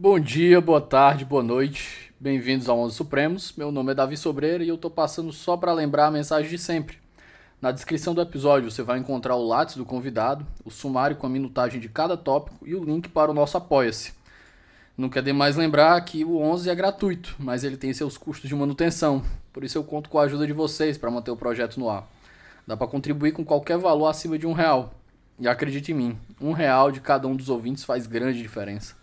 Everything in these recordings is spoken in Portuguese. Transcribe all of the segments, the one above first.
Bom dia, boa tarde, boa noite. Bem-vindos ao Onze Supremos. Meu nome é Davi Sobreira e eu tô passando só para lembrar a mensagem de sempre. Na descrição do episódio você vai encontrar o lápis do convidado, o sumário com a minutagem de cada tópico e o link para o nosso Apoia-se. Não quer demais lembrar que o 11 é gratuito, mas ele tem seus custos de manutenção. Por isso eu conto com a ajuda de vocês para manter o projeto no ar. Dá para contribuir com qualquer valor acima de um real. E acredite em mim, um real de cada um dos ouvintes faz grande diferença.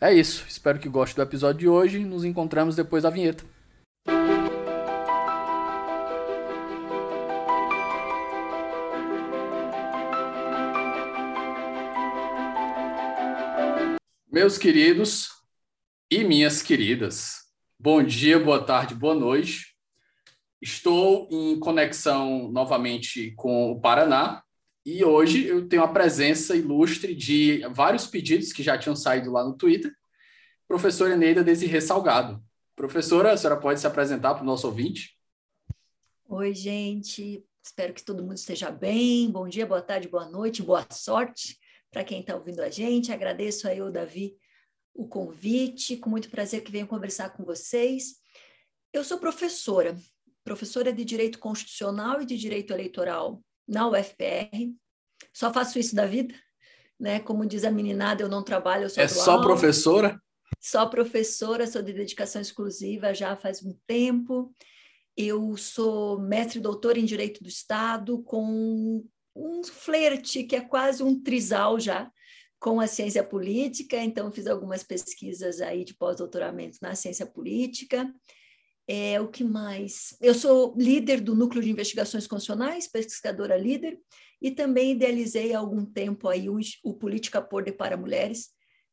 É isso, espero que goste do episódio de hoje. Nos encontramos depois da vinheta. Meus queridos e minhas queridas, bom dia, boa tarde, boa noite. Estou em conexão novamente com o Paraná, e hoje eu tenho a presença ilustre de vários pedidos que já tinham saído lá no Twitter. Professora Eneida Desirê Salgado. Professora, a senhora pode se apresentar para o nosso ouvinte? Oi, gente. Espero que todo mundo esteja bem. Bom dia, boa tarde, boa noite, boa sorte para quem está ouvindo a gente. Agradeço aí o Davi o convite. Com muito prazer que venho conversar com vocês. Eu sou professora, professora de Direito Constitucional e de Direito Eleitoral na UFPR. Só faço isso da vida, né? Como diz a meninada, eu não trabalho, eu só É só aula. professora? Só professora, sou de dedicação exclusiva já faz um tempo. Eu sou mestre e doutora em Direito do Estado, com um flerte que é quase um trisal já com a ciência política, então fiz algumas pesquisas aí de pós-doutoramento na ciência política. É, o que mais? Eu sou líder do Núcleo de Investigações Constitucionais, pesquisadora líder, e também idealizei há algum tempo aí o, o Política Por de para Mulheres,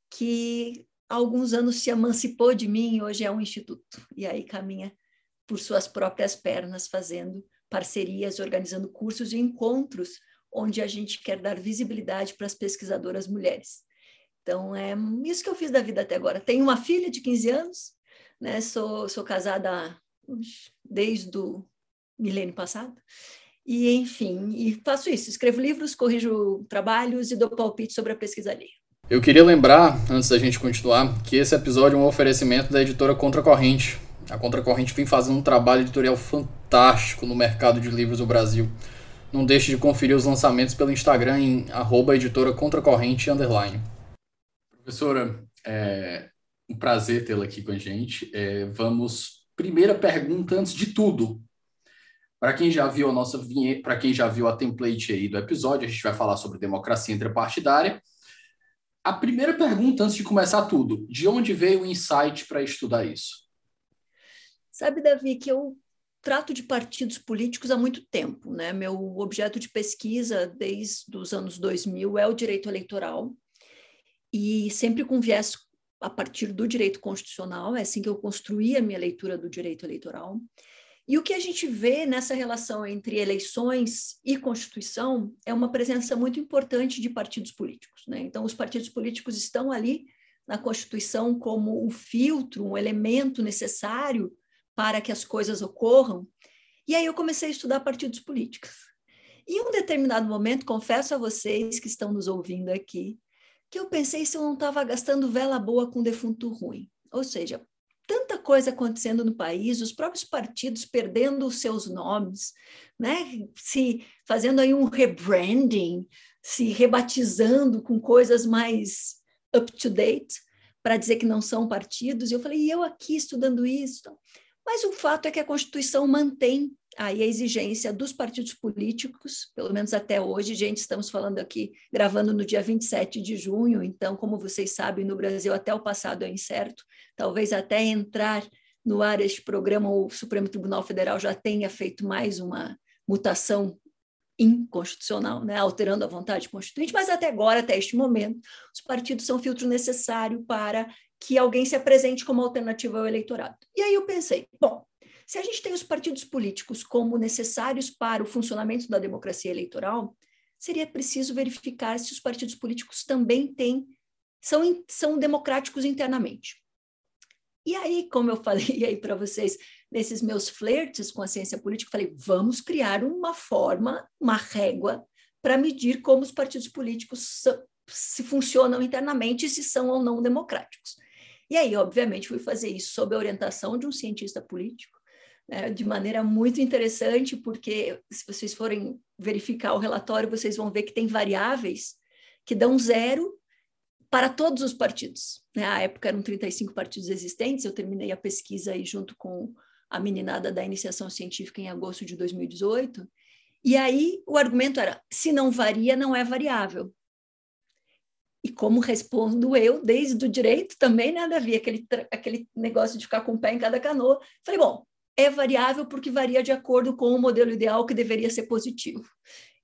que há alguns anos se emancipou de mim e hoje é um instituto. E aí caminha por suas próprias pernas, fazendo parcerias, organizando cursos e encontros onde a gente quer dar visibilidade para as pesquisadoras mulheres. Então, é isso que eu fiz da vida até agora. Tenho uma filha de 15 anos, né? Sou, sou casada desde o milênio passado. E, enfim, e faço isso. Escrevo livros, corrijo trabalhos e dou palpite sobre a pesquisa ali. Eu queria lembrar, antes da gente continuar, que esse episódio é um oferecimento da editora Contracorrente. A Contracorrente vem fazendo um trabalho editorial fantástico no mercado de livros do Brasil. Não deixe de conferir os lançamentos pelo Instagram em arroba editora contracorrente underline. Professora, é, um prazer tê-la aqui com a gente. É, vamos. Primeira pergunta antes de tudo. Para quem já viu a nossa para quem já viu a template aí do episódio, a gente vai falar sobre democracia intrapartidária. A primeira pergunta antes de começar tudo, de onde veio o insight para estudar isso? Sabe, Davi, que eu trato de partidos políticos há muito tempo, né? Meu objeto de pesquisa desde os anos 2000 é o direito eleitoral e sempre com viés a partir do direito constitucional, é assim que eu construí a minha leitura do direito eleitoral. E o que a gente vê nessa relação entre eleições e Constituição é uma presença muito importante de partidos políticos. Né? Então, os partidos políticos estão ali na Constituição como um filtro, um elemento necessário para que as coisas ocorram. E aí eu comecei a estudar partidos políticos. E em um determinado momento, confesso a vocês que estão nos ouvindo aqui, que eu pensei se eu não estava gastando vela boa com defunto ruim. Ou seja, tanta coisa acontecendo no país, os próprios partidos perdendo os seus nomes, né? se fazendo aí um rebranding, se rebatizando com coisas mais up to date, para dizer que não são partidos. E eu falei, e eu aqui estudando isso? Mas o fato é que a Constituição mantém aí a exigência dos partidos políticos, pelo menos até hoje, gente, estamos falando aqui, gravando no dia 27 de junho, então, como vocês sabem, no Brasil até o passado é incerto, talvez até entrar no ar este programa, o Supremo Tribunal Federal já tenha feito mais uma mutação inconstitucional, né, alterando a vontade constituinte, mas até agora, até este momento, os partidos são filtro necessário para que alguém se apresente como alternativa ao eleitorado. E aí eu pensei, bom, se a gente tem os partidos políticos como necessários para o funcionamento da democracia eleitoral, seria preciso verificar se os partidos políticos também têm são, são democráticos internamente. E aí, como eu falei aí para vocês, nesses meus flertes com a ciência política, falei, vamos criar uma forma, uma régua para medir como os partidos políticos se funcionam internamente e se são ou não democráticos. E aí, obviamente, fui fazer isso sob a orientação de um cientista político, né, de maneira muito interessante, porque se vocês forem verificar o relatório, vocês vão ver que tem variáveis que dão zero para todos os partidos. Né? À época eram 35 partidos existentes, eu terminei a pesquisa aí junto com a meninada da iniciação científica em agosto de 2018, e aí o argumento era: se não varia, não é variável. E como respondo eu, desde o direito também, né, Davi? Aquele, aquele negócio de ficar com o pé em cada canoa. Falei, bom, é variável porque varia de acordo com o modelo ideal que deveria ser positivo.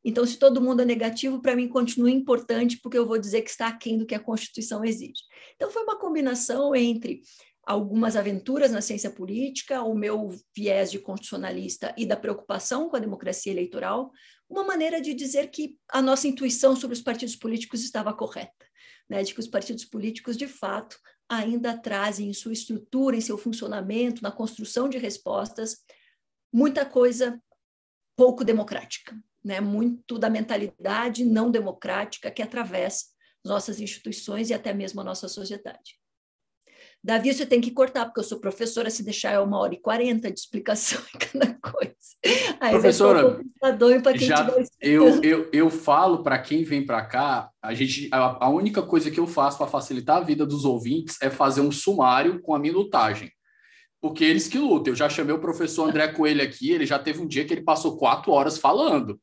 Então, se todo mundo é negativo, para mim continua importante, porque eu vou dizer que está aquém do que a Constituição exige. Então, foi uma combinação entre algumas aventuras na ciência política, o meu viés de constitucionalista e da preocupação com a democracia eleitoral, uma maneira de dizer que a nossa intuição sobre os partidos políticos estava correta, né? de que os partidos políticos, de fato, ainda trazem em sua estrutura, em seu funcionamento, na construção de respostas, muita coisa pouco democrática, né? muito da mentalidade não democrática que atravessa nossas instituições e até mesmo a nossa sociedade. Davi, você tem que cortar, porque eu sou professora, se deixar é uma hora e quarenta de explicação em cada coisa. Aí professora, já, eu, eu, eu falo para quem vem para cá, a, gente, a, a única coisa que eu faço para facilitar a vida dos ouvintes é fazer um sumário com a minutagem. Porque eles que lutam. Eu já chamei o professor André Coelho aqui, ele já teve um dia que ele passou quatro horas falando.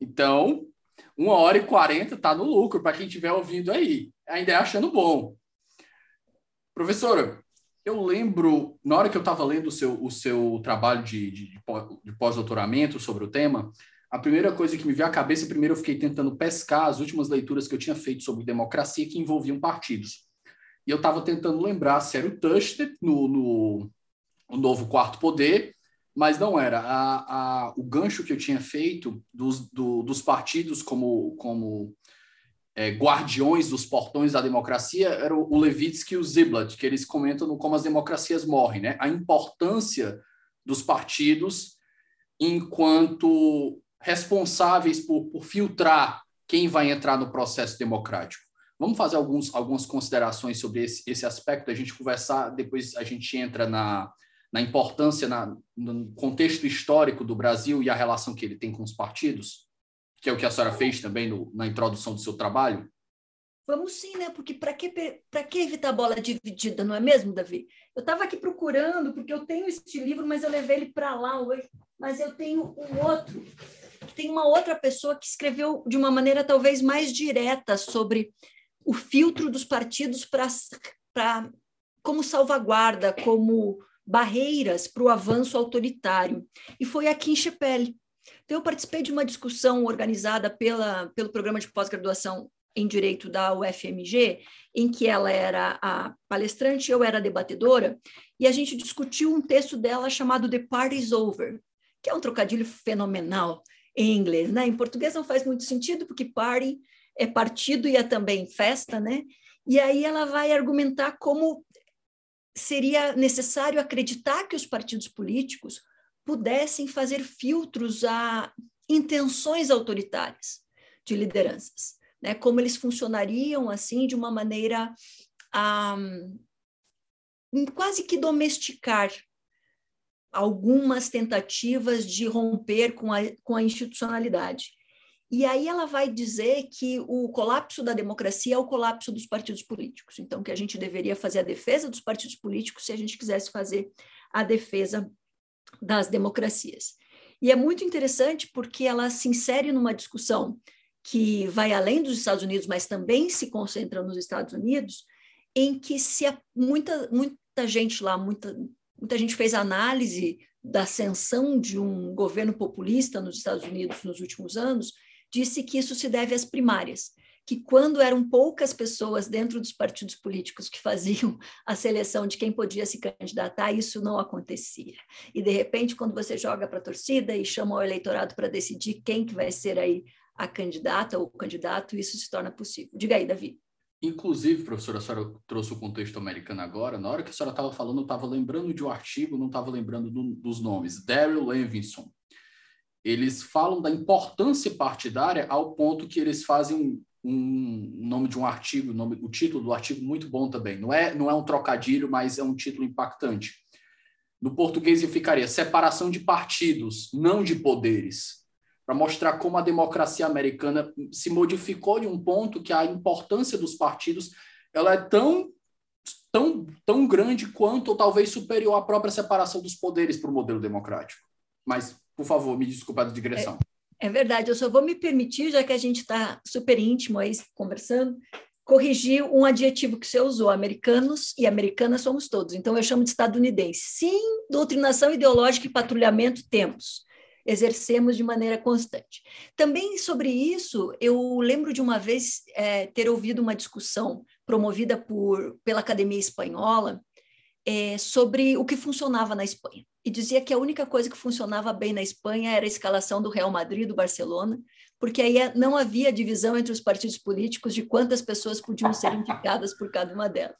Então, uma hora e quarenta está no lucro para quem estiver ouvindo aí. Ainda é achando bom. Professora, eu lembro, na hora que eu estava lendo o seu, o seu trabalho de, de, de pós-doutoramento sobre o tema, a primeira coisa que me veio à cabeça, primeiro eu fiquei tentando pescar as últimas leituras que eu tinha feito sobre democracia que envolviam partidos. E eu estava tentando lembrar se era o Tushnet no, no, no, novo Quarto Poder, mas não era. A, a, o gancho que eu tinha feito dos, do, dos partidos como, como é, guardiões dos portões da democracia era o, Levitsky e o Ziblatt, que eles comentam no como as democracias morrem, né? A importância dos partidos enquanto responsáveis por, por filtrar quem vai entrar no processo democrático. Vamos fazer alguns, algumas considerações sobre esse, esse aspecto, a gente conversar, depois a gente entra na, na importância, na, no contexto histórico do Brasil e a relação que ele tem com os partidos? Que é o que a senhora fez também no, na introdução do seu trabalho? Vamos sim, né? Porque para que, que evitar bola dividida, não é mesmo, Davi? Eu estava aqui procurando, porque eu tenho este livro, mas eu levei ele para lá hoje. Mas eu tenho um outro, que tem uma outra pessoa que escreveu de uma maneira talvez mais direta sobre o filtro dos partidos para como salvaguarda, como barreiras para o avanço autoritário. E foi aqui em Chepele. Então, eu participei de uma discussão organizada pela, pelo programa de pós-graduação em Direito da UFMG, em que ela era a palestrante, eu era a debatedora, e a gente discutiu um texto dela chamado The Party's Over, que é um trocadilho fenomenal em inglês, né? Em português não faz muito sentido, porque party é partido e é também festa, né? E aí ela vai argumentar como seria necessário acreditar que os partidos políticos pudessem fazer filtros a intenções autoritárias de lideranças, né? Como eles funcionariam assim de uma maneira a quase que domesticar algumas tentativas de romper com a, com a institucionalidade. E aí ela vai dizer que o colapso da democracia é o colapso dos partidos políticos. Então, que a gente deveria fazer a defesa dos partidos políticos se a gente quisesse fazer a defesa das democracias. E é muito interessante porque ela se insere numa discussão que vai além dos Estados Unidos, mas também se concentra nos Estados Unidos, em que se muita, muita gente lá, muita, muita gente fez análise da ascensão de um governo populista nos Estados Unidos nos últimos anos, disse que isso se deve às primárias que quando eram poucas pessoas dentro dos partidos políticos que faziam a seleção de quem podia se candidatar, isso não acontecia. E de repente, quando você joga para a torcida e chama o eleitorado para decidir quem que vai ser aí a candidata ou o candidato, isso se torna possível. Diga aí, Davi. Inclusive, professora, a senhora trouxe o contexto americano agora. Na hora que a senhora estava falando, eu estava lembrando de um artigo, não estava lembrando do, dos nomes. Daryl Levinson. Eles falam da importância partidária ao ponto que eles fazem um nome de um artigo, nome, o título do artigo muito bom também. Não é, não é um trocadilho, mas é um título impactante. No português ficaria separação de partidos, não de poderes, para mostrar como a democracia americana se modificou de um ponto que a importância dos partidos ela é tão tão, tão grande quanto ou talvez superior à própria separação dos poderes para o modelo democrático. Mas, por favor, me desculpe a digressão. É, verdade, eu só vou me permitir, já que a gente está super íntimo aí conversando, corrigir um adjetivo que você usou, americanos e americanas somos todos. Então eu chamo de estadunidense. Sim, doutrinação ideológica e patrulhamento temos. Exercemos de maneira constante. Também sobre isso, eu lembro de uma vez é, ter ouvido uma discussão promovida por, pela Academia Espanhola é, sobre o que funcionava na Espanha. E dizia que a única coisa que funcionava bem na Espanha era a escalação do Real Madrid, do Barcelona, porque aí é, não havia divisão entre os partidos políticos de quantas pessoas podiam ser indicadas por cada uma delas.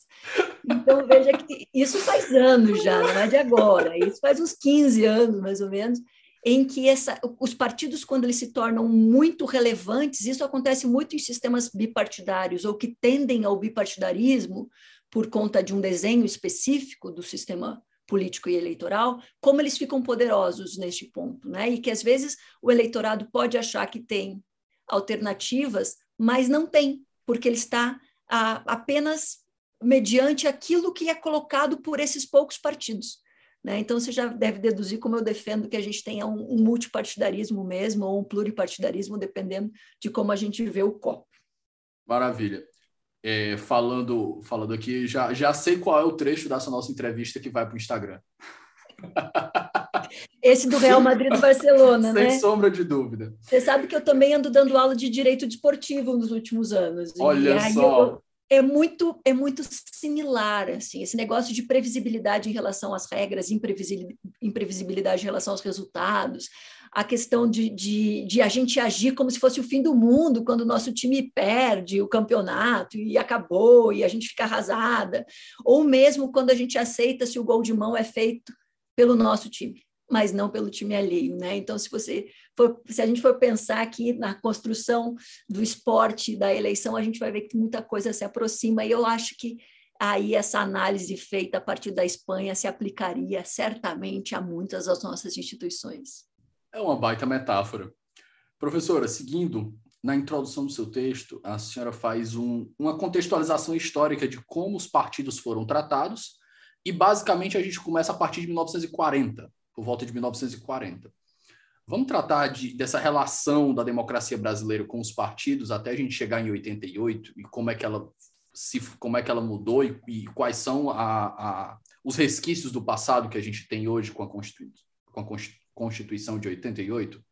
Então, veja que isso faz anos já, não é de agora, isso faz uns 15 anos, mais ou menos, em que essa, os partidos, quando eles se tornam muito relevantes, isso acontece muito em sistemas bipartidários, ou que tendem ao bipartidarismo por conta de um desenho específico do sistema político e eleitoral, como eles ficam poderosos neste ponto, né? E que às vezes o eleitorado pode achar que tem alternativas, mas não tem, porque ele está a, apenas mediante aquilo que é colocado por esses poucos partidos. Né? Então, você já deve deduzir como eu defendo que a gente tenha um, um multipartidarismo mesmo, ou um pluripartidarismo, dependendo de como a gente vê o copo. Maravilha é, falando, falando aqui, já, já sei qual é o trecho dessa nossa entrevista que vai para o Instagram. Esse do Real Madrid do Barcelona, Sem né? Sem sombra de dúvida. Você sabe que eu também ando dando aula de direito desportivo nos últimos anos. Olha só. Eu, é muito é muito similar assim esse negócio de previsibilidade em relação às regras imprevisibilidade em relação aos resultados a questão de, de, de, a gente agir como se fosse o fim do mundo quando o nosso time perde o campeonato e acabou e a gente fica arrasada, ou mesmo quando a gente aceita se o gol de mão é feito pelo nosso time, mas não pelo time alheio, né? Então, se você for, se a gente for pensar aqui na construção do esporte, da eleição, a gente vai ver que muita coisa se aproxima e eu acho que aí essa análise feita a partir da Espanha se aplicaria certamente a muitas das nossas instituições. É uma baita metáfora. Professora, seguindo na introdução do seu texto, a senhora faz um, uma contextualização histórica de como os partidos foram tratados, e basicamente a gente começa a partir de 1940, por volta de 1940. Vamos tratar de, dessa relação da democracia brasileira com os partidos até a gente chegar em 88 e como é que ela se como é que ela mudou e, e quais são a, a, os resquícios do passado que a gente tem hoje com a Constituição, com a Constituição de 88?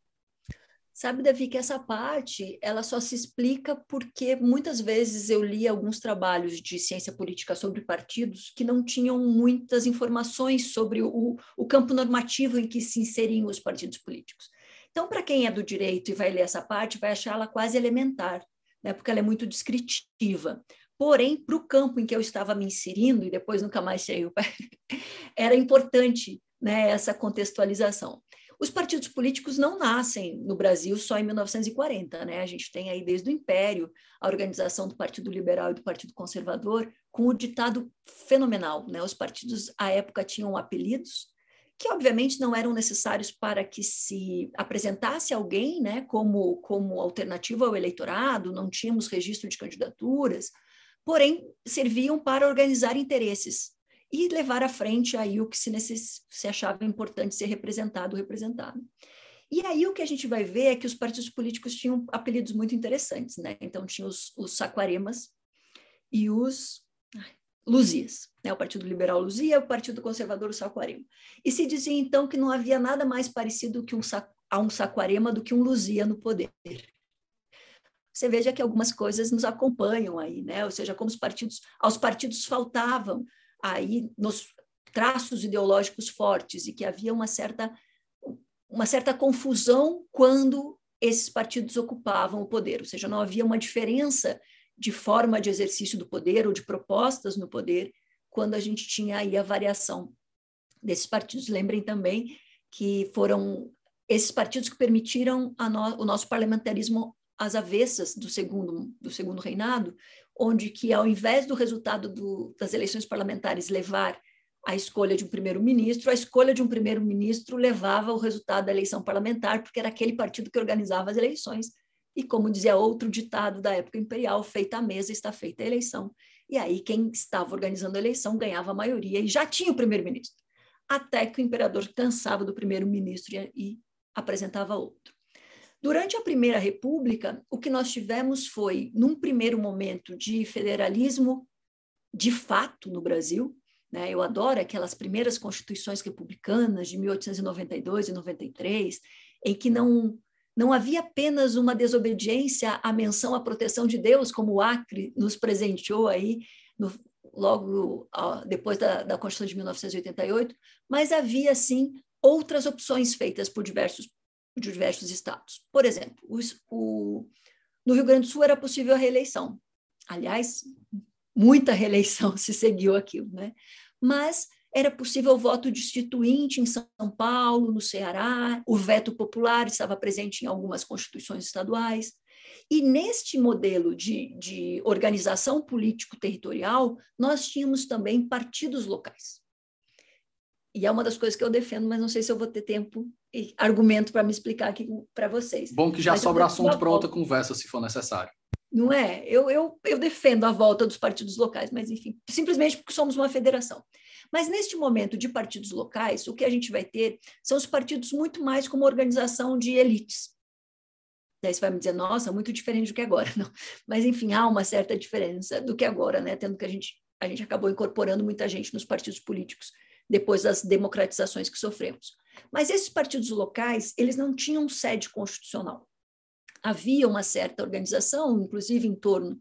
Sabe, Davi, que essa parte ela só se explica porque muitas vezes eu li alguns trabalhos de ciência política sobre partidos que não tinham muitas informações sobre o, o campo normativo em que se inseriam os partidos políticos. Então, para quem é do direito e vai ler essa parte, vai achar ela quase elementar, né, porque ela é muito descritiva. Porém, para o campo em que eu estava me inserindo, e depois nunca mais saiu, era importante né, essa contextualização. Os partidos políticos não nascem no Brasil só em 1940, né? A gente tem aí desde o Império a organização do Partido Liberal e do Partido Conservador com o ditado fenomenal, né? Os partidos à época tinham apelidos que obviamente não eram necessários para que se apresentasse alguém, né, como como alternativa ao eleitorado, não tínhamos registro de candidaturas, porém serviam para organizar interesses e levar à frente aí o que se, necess... se achava importante ser representado, representado. E aí o que a gente vai ver é que os partidos políticos tinham apelidos muito interessantes, né? Então tinha os, os saquaremas e os Luzias, né? O Partido Liberal Luzia, o Partido Conservador o Saquarema. E se dizia então que não havia nada mais parecido que um a um Saquarema do que um Luzia no poder. Você veja que algumas coisas nos acompanham aí, né? Ou seja, como os partidos, aos partidos faltavam aí nos traços ideológicos fortes e que havia uma certa uma certa confusão quando esses partidos ocupavam o poder, ou seja, não havia uma diferença de forma de exercício do poder ou de propostas no poder quando a gente tinha aí a variação desses partidos. Lembrem também que foram esses partidos que permitiram no, o nosso parlamentarismo às avessas do segundo, do segundo reinado, onde que ao invés do resultado do, das eleições parlamentares levar a escolha de um primeiro-ministro, a escolha de um primeiro-ministro levava o resultado da eleição parlamentar, porque era aquele partido que organizava as eleições. E como dizia outro ditado da época imperial, feita a mesa está feita a eleição. E aí quem estava organizando a eleição ganhava a maioria e já tinha o primeiro-ministro. Até que o imperador cansava do primeiro-ministro e, e apresentava outro. Durante a Primeira República, o que nós tivemos foi, num primeiro momento, de federalismo de fato no Brasil. Né? Eu adoro aquelas primeiras constituições republicanas de 1892 e 93, em que não, não havia apenas uma desobediência à menção à proteção de Deus, como o Acre nos presenteou aí no, logo depois da, da Constituição de 1988, mas havia, sim, outras opções feitas por diversos de diversos estados. Por exemplo, o, no Rio Grande do Sul era possível a reeleição. Aliás, muita reeleição se seguiu aquilo, né? Mas era possível o voto destituinte em São Paulo, no Ceará, o veto popular estava presente em algumas constituições estaduais. E neste modelo de, de organização político-territorial, nós tínhamos também partidos locais. E é uma das coisas que eu defendo, mas não sei se eu vou ter tempo e argumento para me explicar aqui para vocês. Bom que já mas sobra assunto para outra conversa, se for necessário. Não é? Eu, eu, eu defendo a volta dos partidos locais, mas enfim, simplesmente porque somos uma federação. Mas neste momento de partidos locais, o que a gente vai ter são os partidos muito mais como organização de elites. Daí você vai me dizer, nossa, muito diferente do que agora. Não. Mas, enfim, há uma certa diferença do que agora, né? Tendo que a gente, a gente acabou incorporando muita gente nos partidos políticos depois das democratizações que sofremos. Mas esses partidos locais, eles não tinham sede constitucional. Havia uma certa organização, inclusive em torno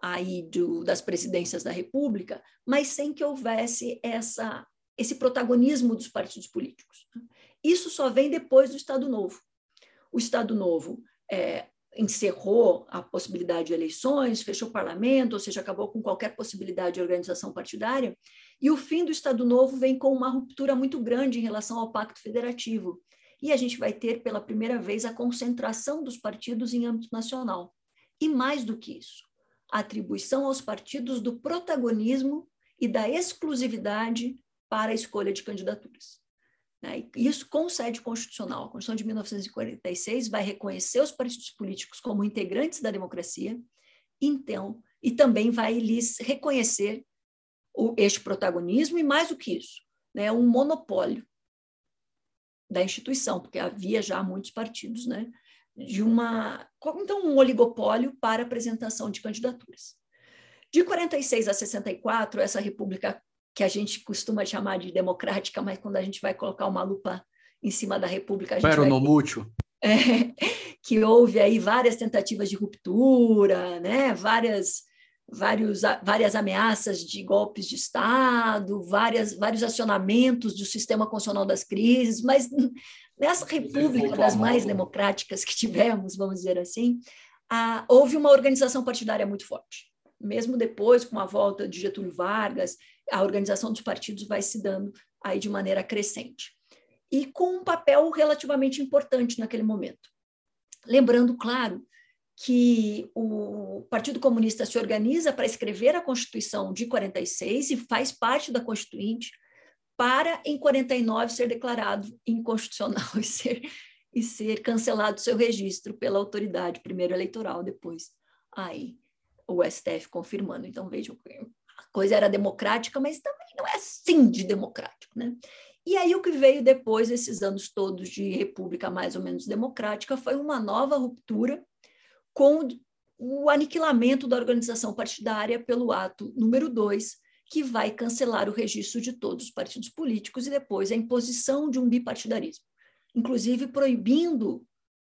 aí do, das presidências da República, mas sem que houvesse essa, esse protagonismo dos partidos políticos. Isso só vem depois do Estado Novo. O Estado Novo é, encerrou a possibilidade de eleições, fechou o parlamento, ou seja, acabou com qualquer possibilidade de organização partidária, e o fim do Estado Novo vem com uma ruptura muito grande em relação ao Pacto Federativo. E a gente vai ter pela primeira vez a concentração dos partidos em âmbito nacional. E mais do que isso, a atribuição aos partidos do protagonismo e da exclusividade para a escolha de candidaturas. Né? Isso com sede constitucional. A Constituição de 1946 vai reconhecer os partidos políticos como integrantes da democracia, então, e também vai lhes reconhecer o, este protagonismo e, mais do que isso, né, um monopólio da instituição, porque havia já muitos partidos, né, de uma então um oligopólio para apresentação de candidaturas. De 46 a 64, essa república que a gente costuma chamar de democrática, mas quando a gente vai colocar uma lupa em cima da República, a gente Pero no É, que houve aí várias tentativas de ruptura, né? várias, vários, várias ameaças de golpes de Estado, várias, vários acionamentos do sistema constitucional das crises, mas nessa república das mais democráticas que tivemos, vamos dizer assim, a, houve uma organização partidária muito forte. Mesmo depois, com a volta de Getúlio Vargas a organização dos partidos vai se dando aí de maneira crescente. E com um papel relativamente importante naquele momento. Lembrando, claro, que o Partido Comunista se organiza para escrever a Constituição de 46 e faz parte da Constituinte para, em 49, ser declarado inconstitucional e ser, e ser cancelado seu registro pela autoridade, primeiro eleitoral, depois aí o STF confirmando. Então, vejam coisa era democrática, mas também não é assim de democrático, né? E aí o que veio depois, esses anos todos de república mais ou menos democrática, foi uma nova ruptura com o aniquilamento da organização partidária pelo ato número 2, que vai cancelar o registro de todos os partidos políticos e depois a imposição de um bipartidarismo, inclusive proibindo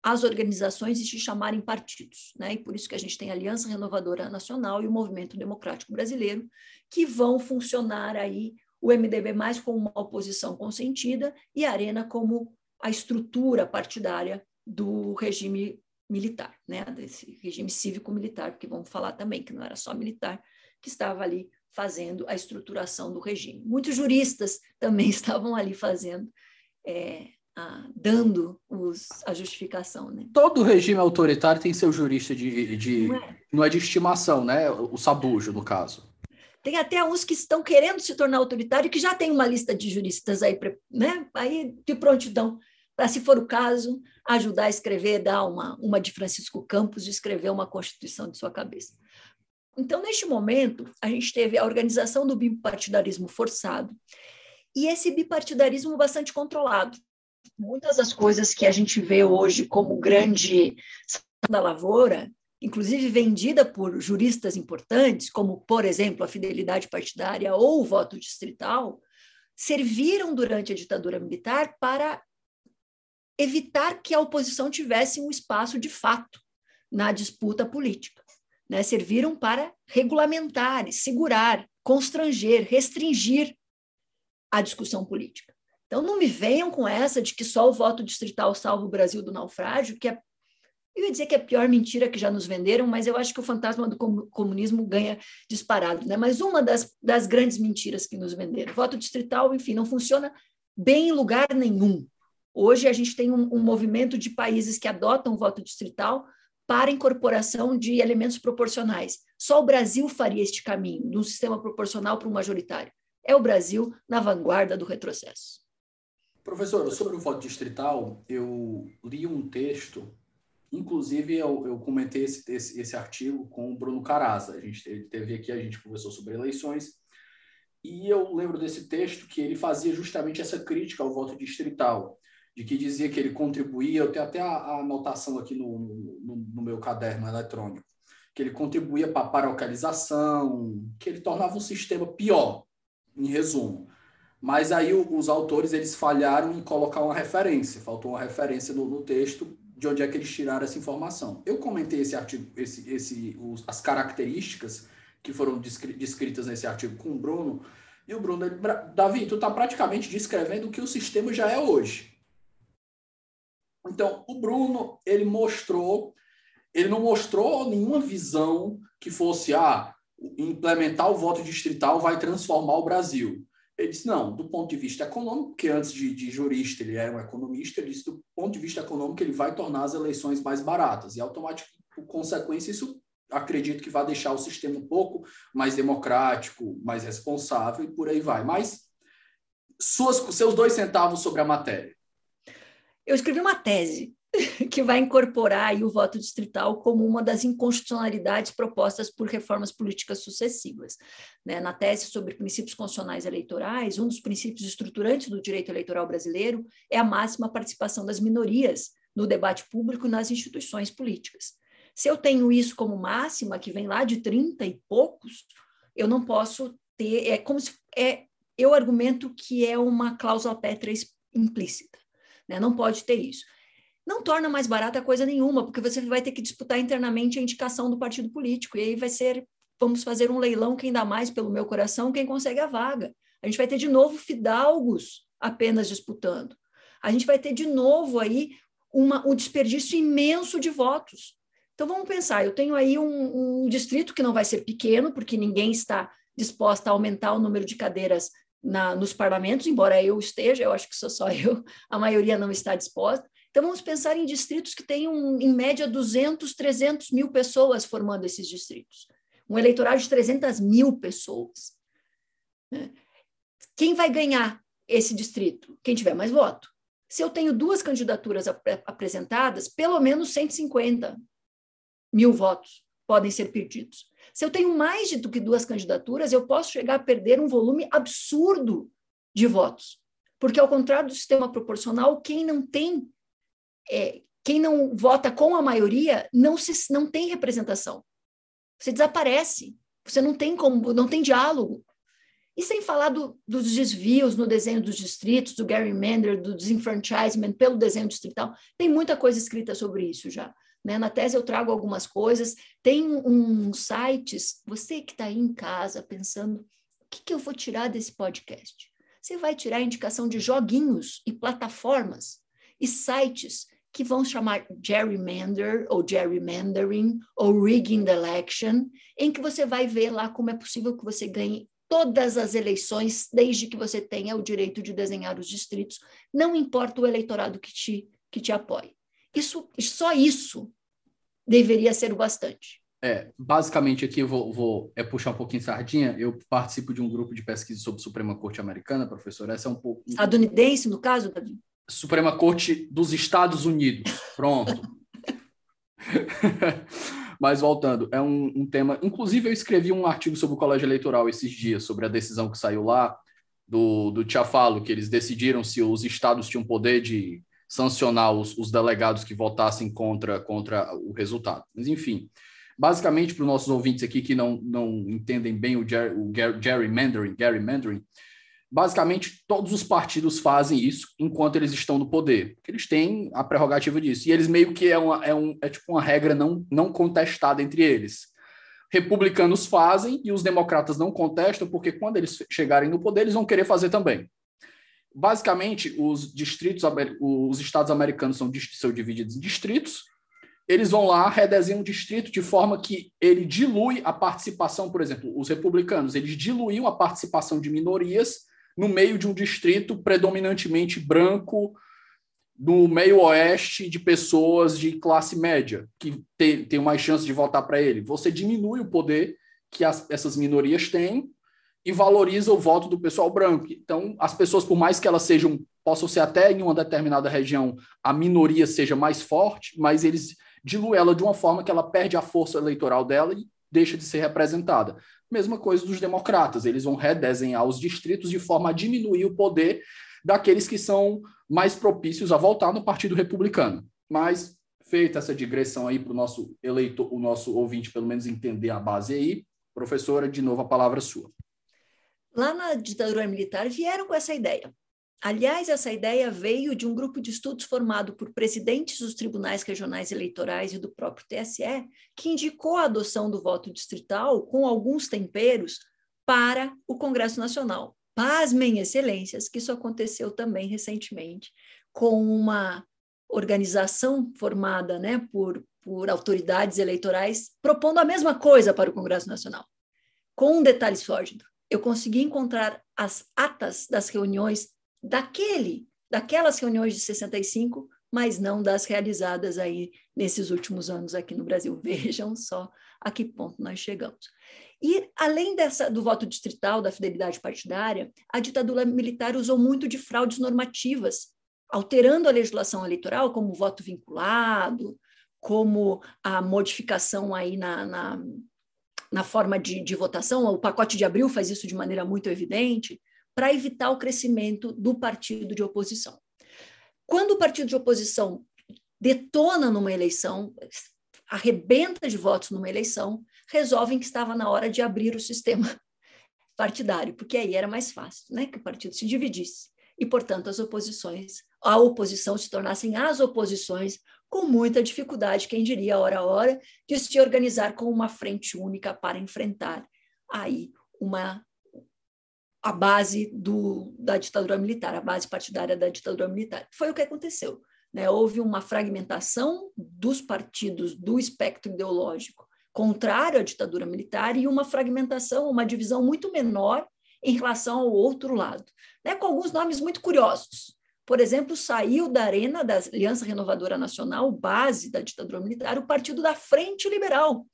as organizações de se chamarem partidos, né? E por isso que a gente tem a Aliança Renovadora Nacional e o Movimento Democrático Brasileiro, que vão funcionar aí o MDB mais como uma oposição consentida e a Arena como a estrutura partidária do regime militar, né? Desse regime cívico-militar, porque vamos falar também que não era só militar que estava ali fazendo a estruturação do regime. Muitos juristas também estavam ali fazendo é, a, dando os, a justificação. Né? Todo regime autoritário tem seu jurista de. de não, é? não é de estimação, né? O sabujo, no caso. Tem até uns que estão querendo se tornar autoritário que já tem uma lista de juristas aí, né? aí de prontidão, para, se for o caso, ajudar a escrever, dar uma, uma de Francisco Campos, de escrever uma constituição de sua cabeça. Então, neste momento, a gente teve a organização do bipartidarismo forçado e esse bipartidarismo bastante controlado. Muitas das coisas que a gente vê hoje como grande da lavoura, inclusive vendida por juristas importantes, como, por exemplo, a fidelidade partidária ou o voto distrital, serviram durante a ditadura militar para evitar que a oposição tivesse um espaço de fato na disputa política né, serviram para regulamentar, segurar, constranger, restringir a discussão política. Então, não me venham com essa de que só o voto distrital salva o Brasil do naufrágio, que é, eu ia dizer que é a pior mentira que já nos venderam, mas eu acho que o fantasma do comunismo ganha disparado. Né? Mas uma das, das grandes mentiras que nos venderam. Voto distrital, enfim, não funciona bem em lugar nenhum. Hoje a gente tem um, um movimento de países que adotam o voto distrital para incorporação de elementos proporcionais. Só o Brasil faria este caminho, de um sistema proporcional para um majoritário. É o Brasil na vanguarda do retrocesso. Professor, sobre o voto distrital, eu li um texto, inclusive eu, eu comentei esse, esse, esse, artigo com o Bruno Caraza. A gente ele teve aqui, a gente conversou sobre eleições, e eu lembro desse texto que ele fazia justamente essa crítica ao voto distrital de que dizia que ele contribuía, eu tenho até a, a anotação aqui no, no, no, meu caderno eletrônico, que ele contribuía para a paralocalização, que ele tornava o sistema pior, em resumo. Mas aí os autores eles falharam em colocar uma referência, faltou uma referência no, no texto de onde é que eles tiraram essa informação. Eu comentei esse artigo, esse, esse, os, as características que foram descritas nesse artigo com o Bruno, e o Bruno, ele, Davi, tu está praticamente descrevendo o que o sistema já é hoje. Então, o Bruno, ele mostrou, ele não mostrou nenhuma visão que fosse, ah, implementar o voto distrital vai transformar o Brasil. Ele disse, não, do ponto de vista econômico, que antes de, de, jurista ele era um economista, ele disse, do ponto de vista econômico, ele vai tornar as eleições mais baratas. E, automaticamente, por consequência, isso acredito que vai deixar o sistema um pouco mais democrático, mais responsável e por aí vai. Mas suas, seus dois centavos sobre a matéria. Eu escrevi uma tese que vai incorporar o voto distrital como uma das inconstitucionalidades propostas por reformas políticas sucessivas. Né? Na tese sobre princípios constitucionais eleitorais, um dos princípios estruturantes do direito eleitoral brasileiro é a máxima participação das minorias no debate público e nas instituições políticas. Se eu tenho isso como máxima, que vem lá de 30 e poucos, eu não posso ter. É como se. É, eu argumento que é uma cláusula pétrea implícita né? Não pode ter isso. Não torna mais barata coisa nenhuma, porque você vai ter que disputar internamente a indicação do partido político, e aí vai ser, vamos fazer um leilão, quem dá mais pelo meu coração, quem consegue a vaga. A gente vai ter de novo fidalgos apenas disputando. A gente vai ter de novo aí uma, um desperdício imenso de votos. Então vamos pensar, eu tenho aí um, um distrito que não vai ser pequeno, porque ninguém está disposta a aumentar o número de cadeiras na, nos parlamentos, embora eu esteja, eu acho que sou só eu, a maioria não está disposta. Então, vamos pensar em distritos que tenham, em média, 200, 300 mil pessoas formando esses distritos. Um eleitorado de 300 mil pessoas. Né? Quem vai ganhar esse distrito? Quem tiver mais voto. Se eu tenho duas candidaturas ap apresentadas, pelo menos 150 mil votos podem ser perdidos. Se eu tenho mais do que duas candidaturas, eu posso chegar a perder um volume absurdo de votos. Porque, ao contrário do sistema proporcional, quem não tem, é, quem não vota com a maioria, não, se, não tem representação. Você desaparece. Você não tem como, não tem diálogo. E sem falar do, dos desvios no desenho dos distritos, do gerrymander, do disenfranchisement pelo desenho distrital, tem muita coisa escrita sobre isso já. Né? Na tese eu trago algumas coisas. Tem uns sites, você que está aí em casa pensando, o que, que eu vou tirar desse podcast? Você vai tirar indicação de joguinhos e plataformas e sites que vão chamar gerrymander ou gerrymandering ou rigging the election, em que você vai ver lá como é possível que você ganhe todas as eleições, desde que você tenha o direito de desenhar os distritos, não importa o eleitorado que te, que te apoie. Isso, só isso deveria ser o bastante. É, basicamente aqui eu vou, vou é puxar um pouquinho sardinha. Eu participo de um grupo de pesquisa sobre Suprema Corte Americana, professor. Essa é um pouco. Estadunidense, no caso, Davi? Suprema Corte dos Estados Unidos. Pronto. Mas voltando, é um, um, tema. Inclusive, eu escrevi um artigo sobre o colégio eleitoral esses dias, sobre a decisão que saiu lá do, do Tiafalo, que eles decidiram se os estados tinham poder de sancionar os, os delegados que votassem contra, contra o resultado. Mas, enfim, basicamente, para os nossos ouvintes aqui que não, não entendem bem o, ger, o gerrymandering, gerrymandering, basicamente todos os partidos fazem isso enquanto eles estão no poder, eles têm a prerrogativa disso. E eles meio que é, uma, é, um, é tipo uma regra não, não contestada entre eles. Republicanos fazem e os democratas não contestam, porque quando eles chegarem no poder, eles vão querer fazer também. Basicamente, os distritos, os estados americanos são, são divididos em distritos, eles vão lá, redesenham um distrito de forma que ele dilui a participação, por exemplo, os republicanos, eles diluíam a participação de minorias no meio de um distrito predominantemente branco, no meio oeste de pessoas de classe média, que tem, tem mais chance de votar para ele. Você diminui o poder que as, essas minorias têm e valoriza o voto do pessoal branco. Então, as pessoas, por mais que elas sejam, possam ser até em uma determinada região, a minoria seja mais forte, mas eles diluem ela de uma forma que ela perde a força eleitoral dela e deixa de ser representada. Mesma coisa dos democratas, eles vão redesenhar os distritos de forma a diminuir o poder daqueles que são mais propícios a voltar no Partido Republicano. Mas, feita essa digressão aí para o nosso eleitor, o nosso ouvinte pelo menos entender a base aí, professora, de novo a palavra sua. Lá na ditadura militar vieram com essa ideia. Aliás, essa ideia veio de um grupo de estudos formado por presidentes dos tribunais regionais eleitorais e do próprio TSE, que indicou a adoção do voto distrital com alguns temperos para o Congresso Nacional. Pasmem, excelências, que isso aconteceu também recentemente com uma organização formada né, por, por autoridades eleitorais propondo a mesma coisa para o Congresso Nacional. Com um detalhe sórdido, eu consegui encontrar as atas das reuniões daquele, daquelas reuniões de 65, mas não das realizadas aí nesses últimos anos aqui no Brasil. Vejam só a que ponto nós chegamos. E além dessa do voto distrital, da fidelidade partidária, a ditadura militar usou muito de fraudes normativas, alterando a legislação eleitoral, como o voto vinculado, como a modificação aí na, na, na forma de, de votação. O pacote de abril faz isso de maneira muito evidente para evitar o crescimento do partido de oposição. Quando o partido de oposição detona numa eleição, arrebenta de votos numa eleição, resolvem que estava na hora de abrir o sistema partidário, porque aí era mais fácil, né, que o partido se dividisse e, portanto, as oposições, a oposição se tornassem as oposições com muita dificuldade, quem diria, hora a hora, de se organizar com uma frente única para enfrentar aí uma a base do, da ditadura militar, a base partidária da ditadura militar. Foi o que aconteceu. Né? Houve uma fragmentação dos partidos do espectro ideológico contrário à ditadura militar e uma fragmentação, uma divisão muito menor em relação ao outro lado, né? com alguns nomes muito curiosos. Por exemplo, saiu da arena da Aliança Renovadora Nacional, base da ditadura militar, o Partido da Frente Liberal,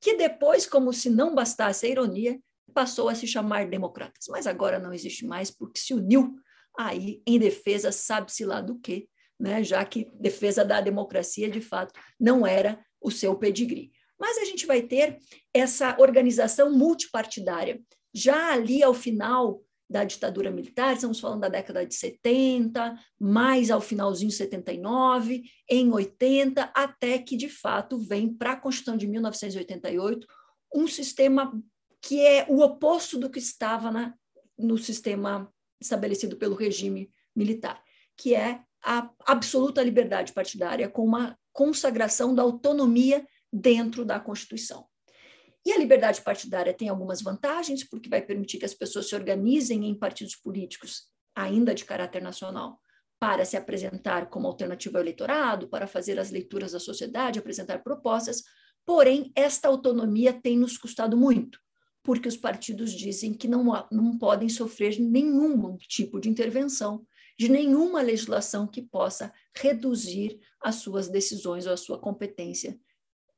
que depois, como se não bastasse a ironia, passou a se chamar democratas, mas agora não existe mais porque se uniu aí em defesa, sabe-se lá do que, né? já que defesa da democracia, de fato, não era o seu pedigree. Mas a gente vai ter essa organização multipartidária. Já ali ao final da ditadura militar, estamos falando da década de 70, mais ao finalzinho de 79, em 80, até que de fato vem para a Constituição de 1988 um sistema que é o oposto do que estava na, no sistema estabelecido pelo regime militar, que é a absoluta liberdade partidária com uma consagração da autonomia dentro da Constituição. E a liberdade partidária tem algumas vantagens, porque vai permitir que as pessoas se organizem em partidos políticos, ainda de caráter nacional, para se apresentar como alternativa ao eleitorado, para fazer as leituras da sociedade, apresentar propostas. Porém, esta autonomia tem nos custado muito, porque os partidos dizem que não, não podem sofrer nenhum tipo de intervenção, de nenhuma legislação que possa reduzir as suas decisões ou a sua competência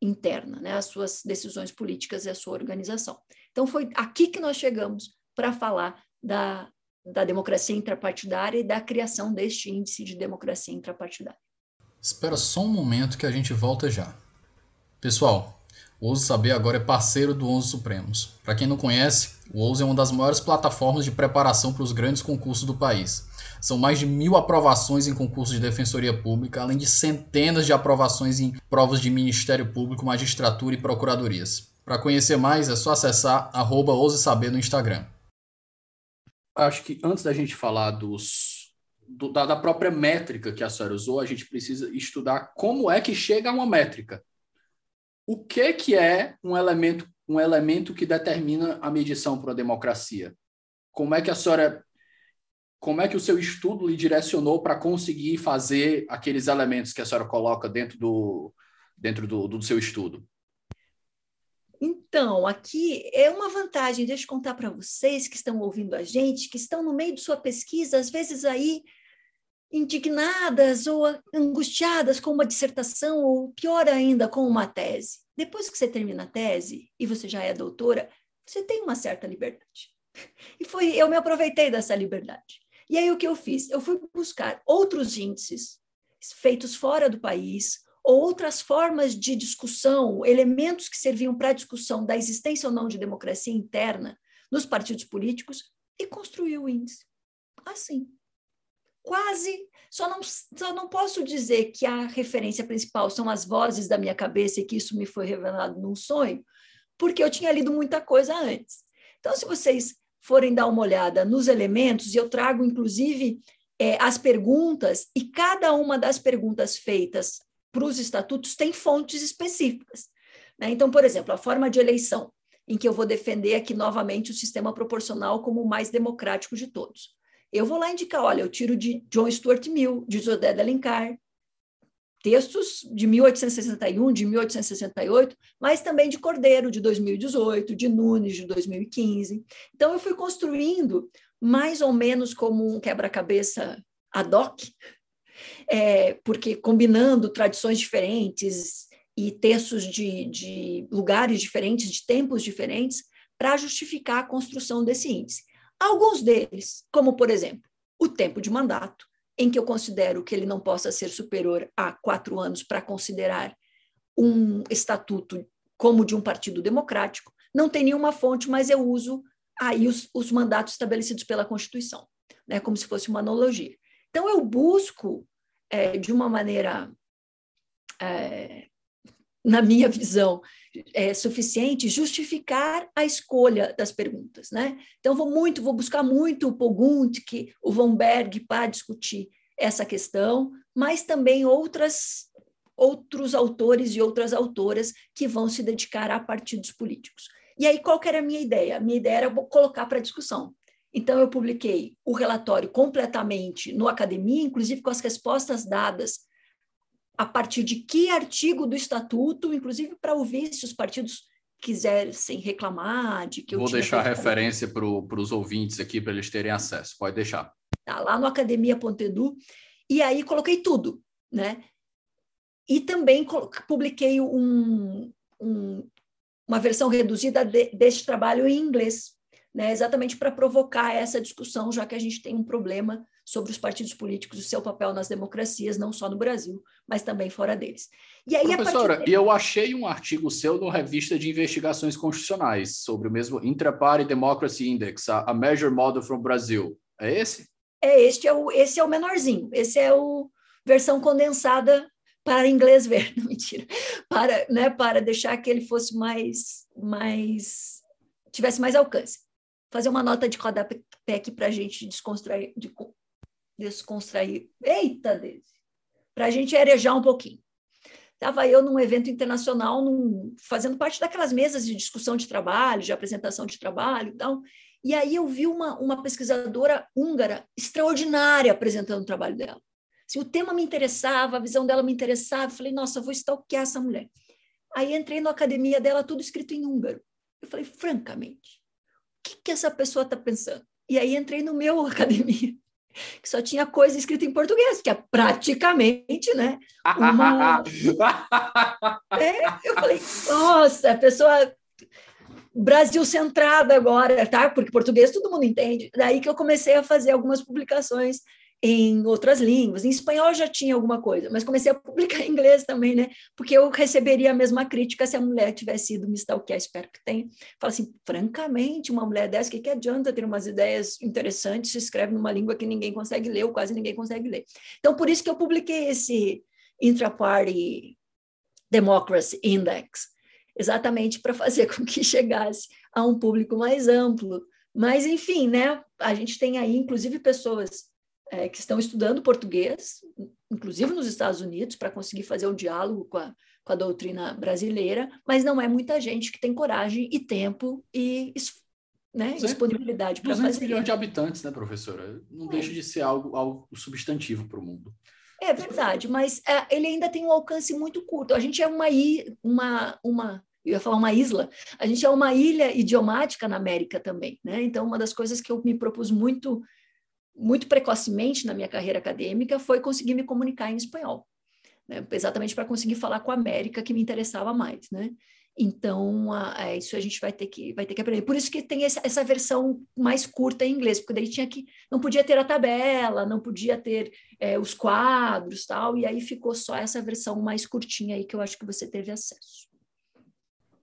interna, né, as suas decisões políticas e a sua organização. Então, foi aqui que nós chegamos para falar da, da democracia intrapartidária e da criação deste índice de democracia intrapartidária. Espera só um momento que a gente volta já. Pessoal, o Ouse Saber agora é parceiro do Onze Supremos. Para quem não conhece, o Ouse é uma das maiores plataformas de preparação para os grandes concursos do país. São mais de mil aprovações em concursos de defensoria pública, além de centenas de aprovações em provas de Ministério Público, magistratura e procuradorias. Para conhecer mais, é só acessar arroba Ouse Saber no Instagram. Acho que antes da gente falar dos, do, da, da própria métrica que a senhora usou, a gente precisa estudar como é que chega a uma métrica o que, que é um elemento, um elemento que determina a medição para a democracia? Como é que a senhora, como é que o seu estudo lhe direcionou para conseguir fazer aqueles elementos que a senhora coloca dentro do, dentro do, do seu estudo? Então, aqui é uma vantagem, deixa eu contar para vocês que estão ouvindo a gente, que estão no meio de sua pesquisa, às vezes aí indignadas ou angustiadas com uma dissertação, ou pior ainda, com uma tese. Depois que você termina a tese e você já é doutora, você tem uma certa liberdade. E foi, eu me aproveitei dessa liberdade. E aí o que eu fiz? Eu fui buscar outros índices feitos fora do país, ou outras formas de discussão, elementos que serviam para a discussão da existência ou não de democracia interna nos partidos políticos e construí o índice. Assim quase. Só não, só não posso dizer que a referência principal são as vozes da minha cabeça e que isso me foi revelado num sonho, porque eu tinha lido muita coisa antes. Então, se vocês forem dar uma olhada nos elementos, e eu trago, inclusive, é, as perguntas, e cada uma das perguntas feitas para os estatutos tem fontes específicas. Né? Então, por exemplo, a forma de eleição, em que eu vou defender aqui novamente o sistema proporcional como o mais democrático de todos. Eu vou lá indicar, olha, eu tiro de John Stuart Mill, de José de Alencar, textos de 1861, de 1868, mas também de Cordeiro, de 2018, de Nunes, de 2015. Então, eu fui construindo mais ou menos como um quebra-cabeça ad hoc, é, porque combinando tradições diferentes e textos de, de lugares diferentes, de tempos diferentes, para justificar a construção desse índice. Alguns deles, como por exemplo, o tempo de mandato, em que eu considero que ele não possa ser superior a quatro anos para considerar um estatuto como de um partido democrático. Não tem nenhuma fonte, mas eu uso aí os, os mandatos estabelecidos pela Constituição, né, como se fosse uma analogia. Então, eu busco, é, de uma maneira, é, na minha visão, é, suficiente justificar a escolha das perguntas, né? Então vou muito, vou buscar muito o Poguntke, o Von Berg para discutir essa questão, mas também outras outros autores e outras autoras que vão se dedicar a partidos políticos. E aí qual que era a minha ideia? A minha ideia era colocar para discussão. Então eu publiquei o relatório completamente no Academia, inclusive com as respostas dadas a partir de que artigo do estatuto, inclusive para ouvir se os partidos quisessem reclamar de que Vou deixar a referência para os ouvintes aqui para eles terem acesso. Pode deixar. Tá, lá no academia.edu. E aí coloquei tudo, né? E também publiquei um, um, uma versão reduzida de, deste trabalho em inglês, né? exatamente para provocar essa discussão, já que a gente tem um problema sobre os partidos políticos e o seu papel nas democracias, não só no Brasil, mas também fora deles. E aí, Professora, e eu achei um artigo seu numa revista de investigações constitucionais sobre o mesmo Intra-Party Democracy Index, a, a Measure Model from Brazil. É esse? É, este é o, esse é o menorzinho. Esse é o versão condensada para inglês ver, não, mentira, para, né, para deixar que ele fosse mais, mais tivesse mais alcance. Fazer uma nota de rodapé aqui para a gente desconstruir, de. Eita, Deise! Para a gente arejar um pouquinho. Estava eu num evento internacional, num, fazendo parte daquelas mesas de discussão de trabalho, de apresentação de trabalho e tal. E aí eu vi uma, uma pesquisadora húngara extraordinária apresentando o trabalho dela. Se o tema me interessava, a visão dela me interessava, falei, nossa, vou stalkear essa mulher. Aí entrei na academia dela, tudo escrito em húngaro. Eu falei, francamente, que, que essa pessoa está pensando? E aí entrei no meu academia, que só tinha coisa escrita em português, que é praticamente, né? Uma... é, eu falei, nossa, a pessoa Brasil centrada agora, tá? Porque português todo mundo entende. Daí que eu comecei a fazer algumas publicações em outras línguas. Em espanhol já tinha alguma coisa, mas comecei a publicar em inglês também, né? Porque eu receberia a mesma crítica se a mulher tivesse ido me stalkear, espero que tenha. Fala assim, francamente, uma mulher dessa, o que, que adianta ter umas ideias interessantes se escreve numa língua que ninguém consegue ler ou quase ninguém consegue ler. Então, por isso que eu publiquei esse Intra-Party Democracy Index, exatamente para fazer com que chegasse a um público mais amplo. Mas, enfim, né? A gente tem aí, inclusive, pessoas é, que estão estudando português, inclusive nos Estados Unidos, para conseguir fazer um diálogo com a, com a doutrina brasileira, mas não é muita gente que tem coragem e tempo e né, disponibilidade para fazer. milhões de habitantes, né, professora? Não é. deixa de ser algo, algo substantivo para o mundo. É verdade, mas é, ele ainda tem um alcance muito curto. A gente é uma, uma, uma eu ia falar uma isla, a gente é uma ilha idiomática na América também, né? Então, uma das coisas que eu me propus muito muito precocemente na minha carreira acadêmica foi conseguir me comunicar em espanhol, né? exatamente para conseguir falar com a América que me interessava mais, né? Então, a, a, é, isso a gente vai ter que vai ter que aprender. Por isso que tem essa, essa, versão mais curta em inglês, porque daí tinha que não podia ter a tabela, não podia ter é, os quadros, tal, e aí ficou só essa versão mais curtinha aí que eu acho que você teve acesso.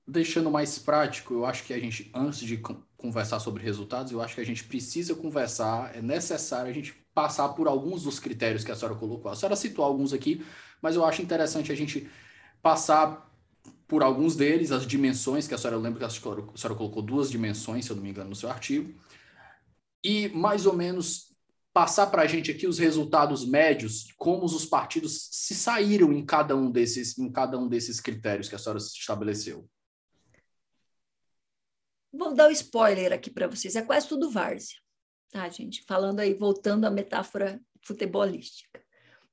Deixando mais prático, eu acho que a gente antes de conversar sobre resultados, eu acho que a gente precisa conversar, é necessário a gente passar por alguns dos critérios que a senhora colocou. A senhora citou alguns aqui, mas eu acho interessante a gente passar por alguns deles, as dimensões, que a senhora lembra que a senhora, colocou duas dimensões, se eu não me engano, no seu artigo, e mais ou menos passar para a gente aqui os resultados médios, como os partidos se saíram em cada um desses, em cada um desses critérios que a senhora estabeleceu. Vou dar o um spoiler aqui para vocês, é quase tudo várzea, tá, gente? Falando aí, voltando à metáfora futebolística.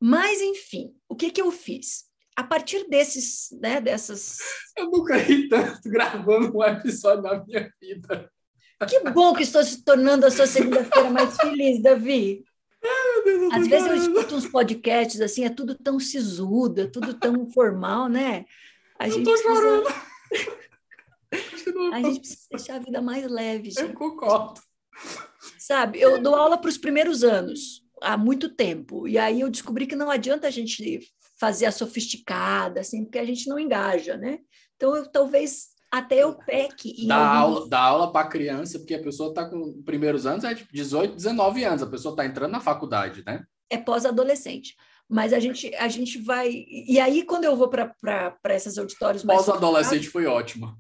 Mas, enfim, o que, que eu fiz? A partir desses, né, dessas... Eu nunca ri tanto gravando um episódio na minha vida. Que bom que estou se tornando a sua segunda-feira mais feliz, Davi. Deus, Às vezes eu escuto uns podcasts assim, é tudo tão sisudo, é tudo tão formal, né? A eu gente tô precisa... A gente precisa deixar a vida mais leve, gente. Eu concordo. Sabe, eu dou aula para os primeiros anos, há muito tempo, e aí eu descobri que não adianta a gente fazer a sofisticada, assim, porque a gente não engaja, né? Então, eu, talvez até eu peque. Dá alguns... aula, dá aula para criança, porque a pessoa está com primeiros anos, é de 18, 19 anos, a pessoa está entrando na faculdade, né? É pós-adolescente. Mas a gente, a gente vai. E aí, quando eu vou para esses auditórios mais. Pós-adolescente foi ótimo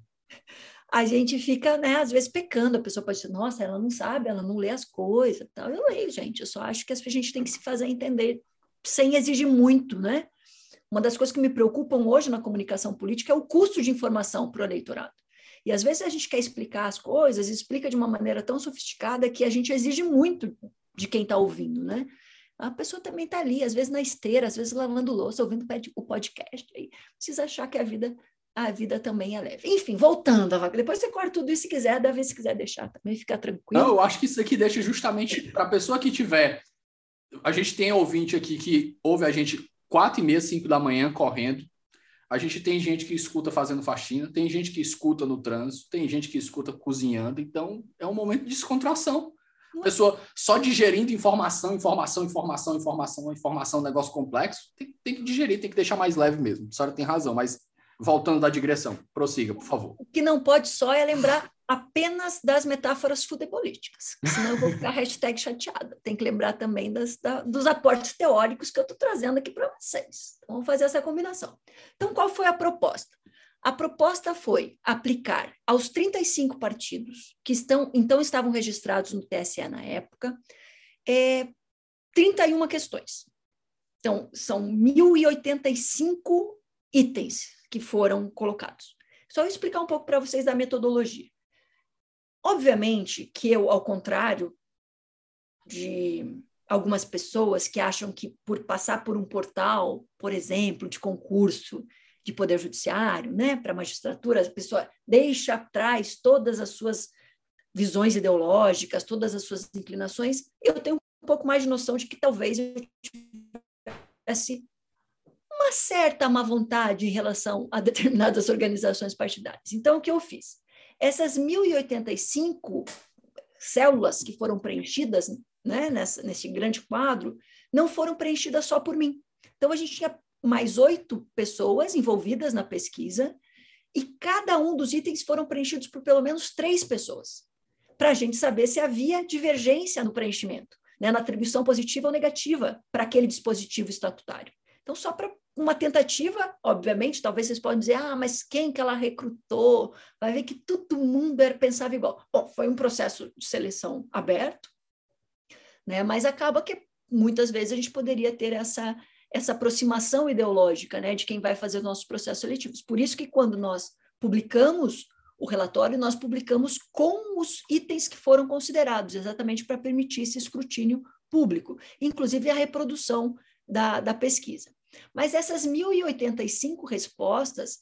a gente fica, né, às vezes pecando. A pessoa pode dizer, nossa, ela não sabe, ela não lê as coisas. Tal. Eu leio, gente. Eu só acho que a gente tem que se fazer entender sem exigir muito, né? Uma das coisas que me preocupam hoje na comunicação política é o custo de informação para o eleitorado. E às vezes a gente quer explicar as coisas, explica de uma maneira tão sofisticada que a gente exige muito de quem está ouvindo, né? A pessoa também está ali, às vezes na esteira, às vezes lavando louça, ouvindo o podcast. Aí precisa achar que a vida a vida também é leve. Enfim, voltando a vaca. Depois você corta tudo isso se quiser, da vez se quiser deixar também, ficar tranquilo. Não, eu acho que isso aqui deixa justamente para a pessoa que tiver. A gente tem ouvinte aqui que ouve a gente quatro e meia, cinco da manhã correndo. A gente tem gente que escuta fazendo faxina, tem gente que escuta no trânsito, tem gente que escuta cozinhando. Então, é um momento de descontração. A pessoa só digerindo informação, informação, informação, informação, informação, negócio complexo, tem, tem que digerir, tem que deixar mais leve mesmo. A senhora tem razão, mas voltando da digressão. Prossiga, por favor. O que não pode só é lembrar apenas das metáforas futebolísticas, senão eu vou ficar hashtag chateada. Tem que lembrar também das, da, dos aportes teóricos que eu estou trazendo aqui para vocês. Então, vamos fazer essa combinação. Então, qual foi a proposta? A proposta foi aplicar aos 35 partidos que estão, então estavam registrados no TSE na época, é, 31 questões. Então, são 1.085 itens que foram colocados. Só explicar um pouco para vocês da metodologia. Obviamente que eu, ao contrário de algumas pessoas que acham que por passar por um portal, por exemplo, de concurso, de poder judiciário, né, para magistratura, a pessoa deixa atrás todas as suas visões ideológicas, todas as suas inclinações, eu tenho um pouco mais de noção de que talvez eu tivesse uma certa má vontade em relação a determinadas organizações partidárias. Então, o que eu fiz? Essas 1.085 células que foram preenchidas né, nessa, nesse grande quadro não foram preenchidas só por mim. Então, a gente tinha mais oito pessoas envolvidas na pesquisa e cada um dos itens foram preenchidos por pelo menos três pessoas para a gente saber se havia divergência no preenchimento, né, na atribuição positiva ou negativa para aquele dispositivo estatutário. Então, só para uma tentativa, obviamente, talvez vocês possam dizer, ah, mas quem que ela recrutou? Vai ver que todo mundo era, pensava igual. Bom, foi um processo de seleção aberto, né, mas acaba que muitas vezes a gente poderia ter essa, essa aproximação ideológica né, de quem vai fazer os nossos processos seletivos. Por isso que quando nós publicamos o relatório, nós publicamos com os itens que foram considerados, exatamente para permitir esse escrutínio público, inclusive a reprodução da, da pesquisa. Mas essas 1.085 respostas,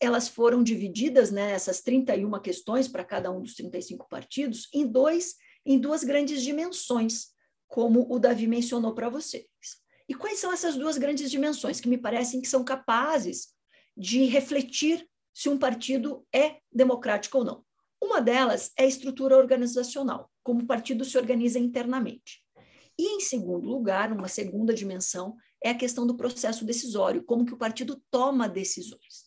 elas foram divididas, né, essas 31 questões para cada um dos 35 partidos, em, dois, em duas grandes dimensões, como o Davi mencionou para vocês. E quais são essas duas grandes dimensões que me parecem que são capazes de refletir se um partido é democrático ou não. Uma delas é a estrutura organizacional, como o partido se organiza internamente. E, em segundo lugar, uma segunda dimensão é a questão do processo decisório, como que o partido toma decisões.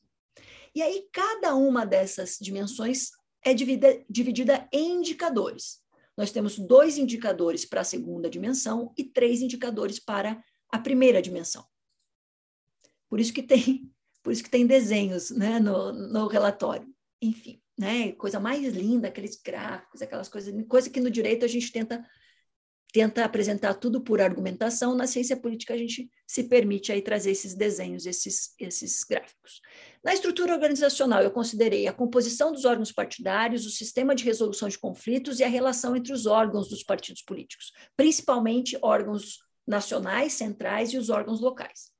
E aí, cada uma dessas dimensões é dividida, dividida em indicadores. Nós temos dois indicadores para a segunda dimensão e três indicadores para a primeira dimensão. Por isso que tem por isso que tem desenhos né, no, no relatório. Enfim, né, coisa mais linda, aqueles gráficos, aquelas coisas, coisa que no direito a gente tenta tenta apresentar tudo por argumentação, na ciência política a gente se permite aí trazer esses desenhos, esses, esses gráficos. Na estrutura organizacional, eu considerei a composição dos órgãos partidários, o sistema de resolução de conflitos e a relação entre os órgãos dos partidos políticos, principalmente órgãos nacionais, centrais e os órgãos locais.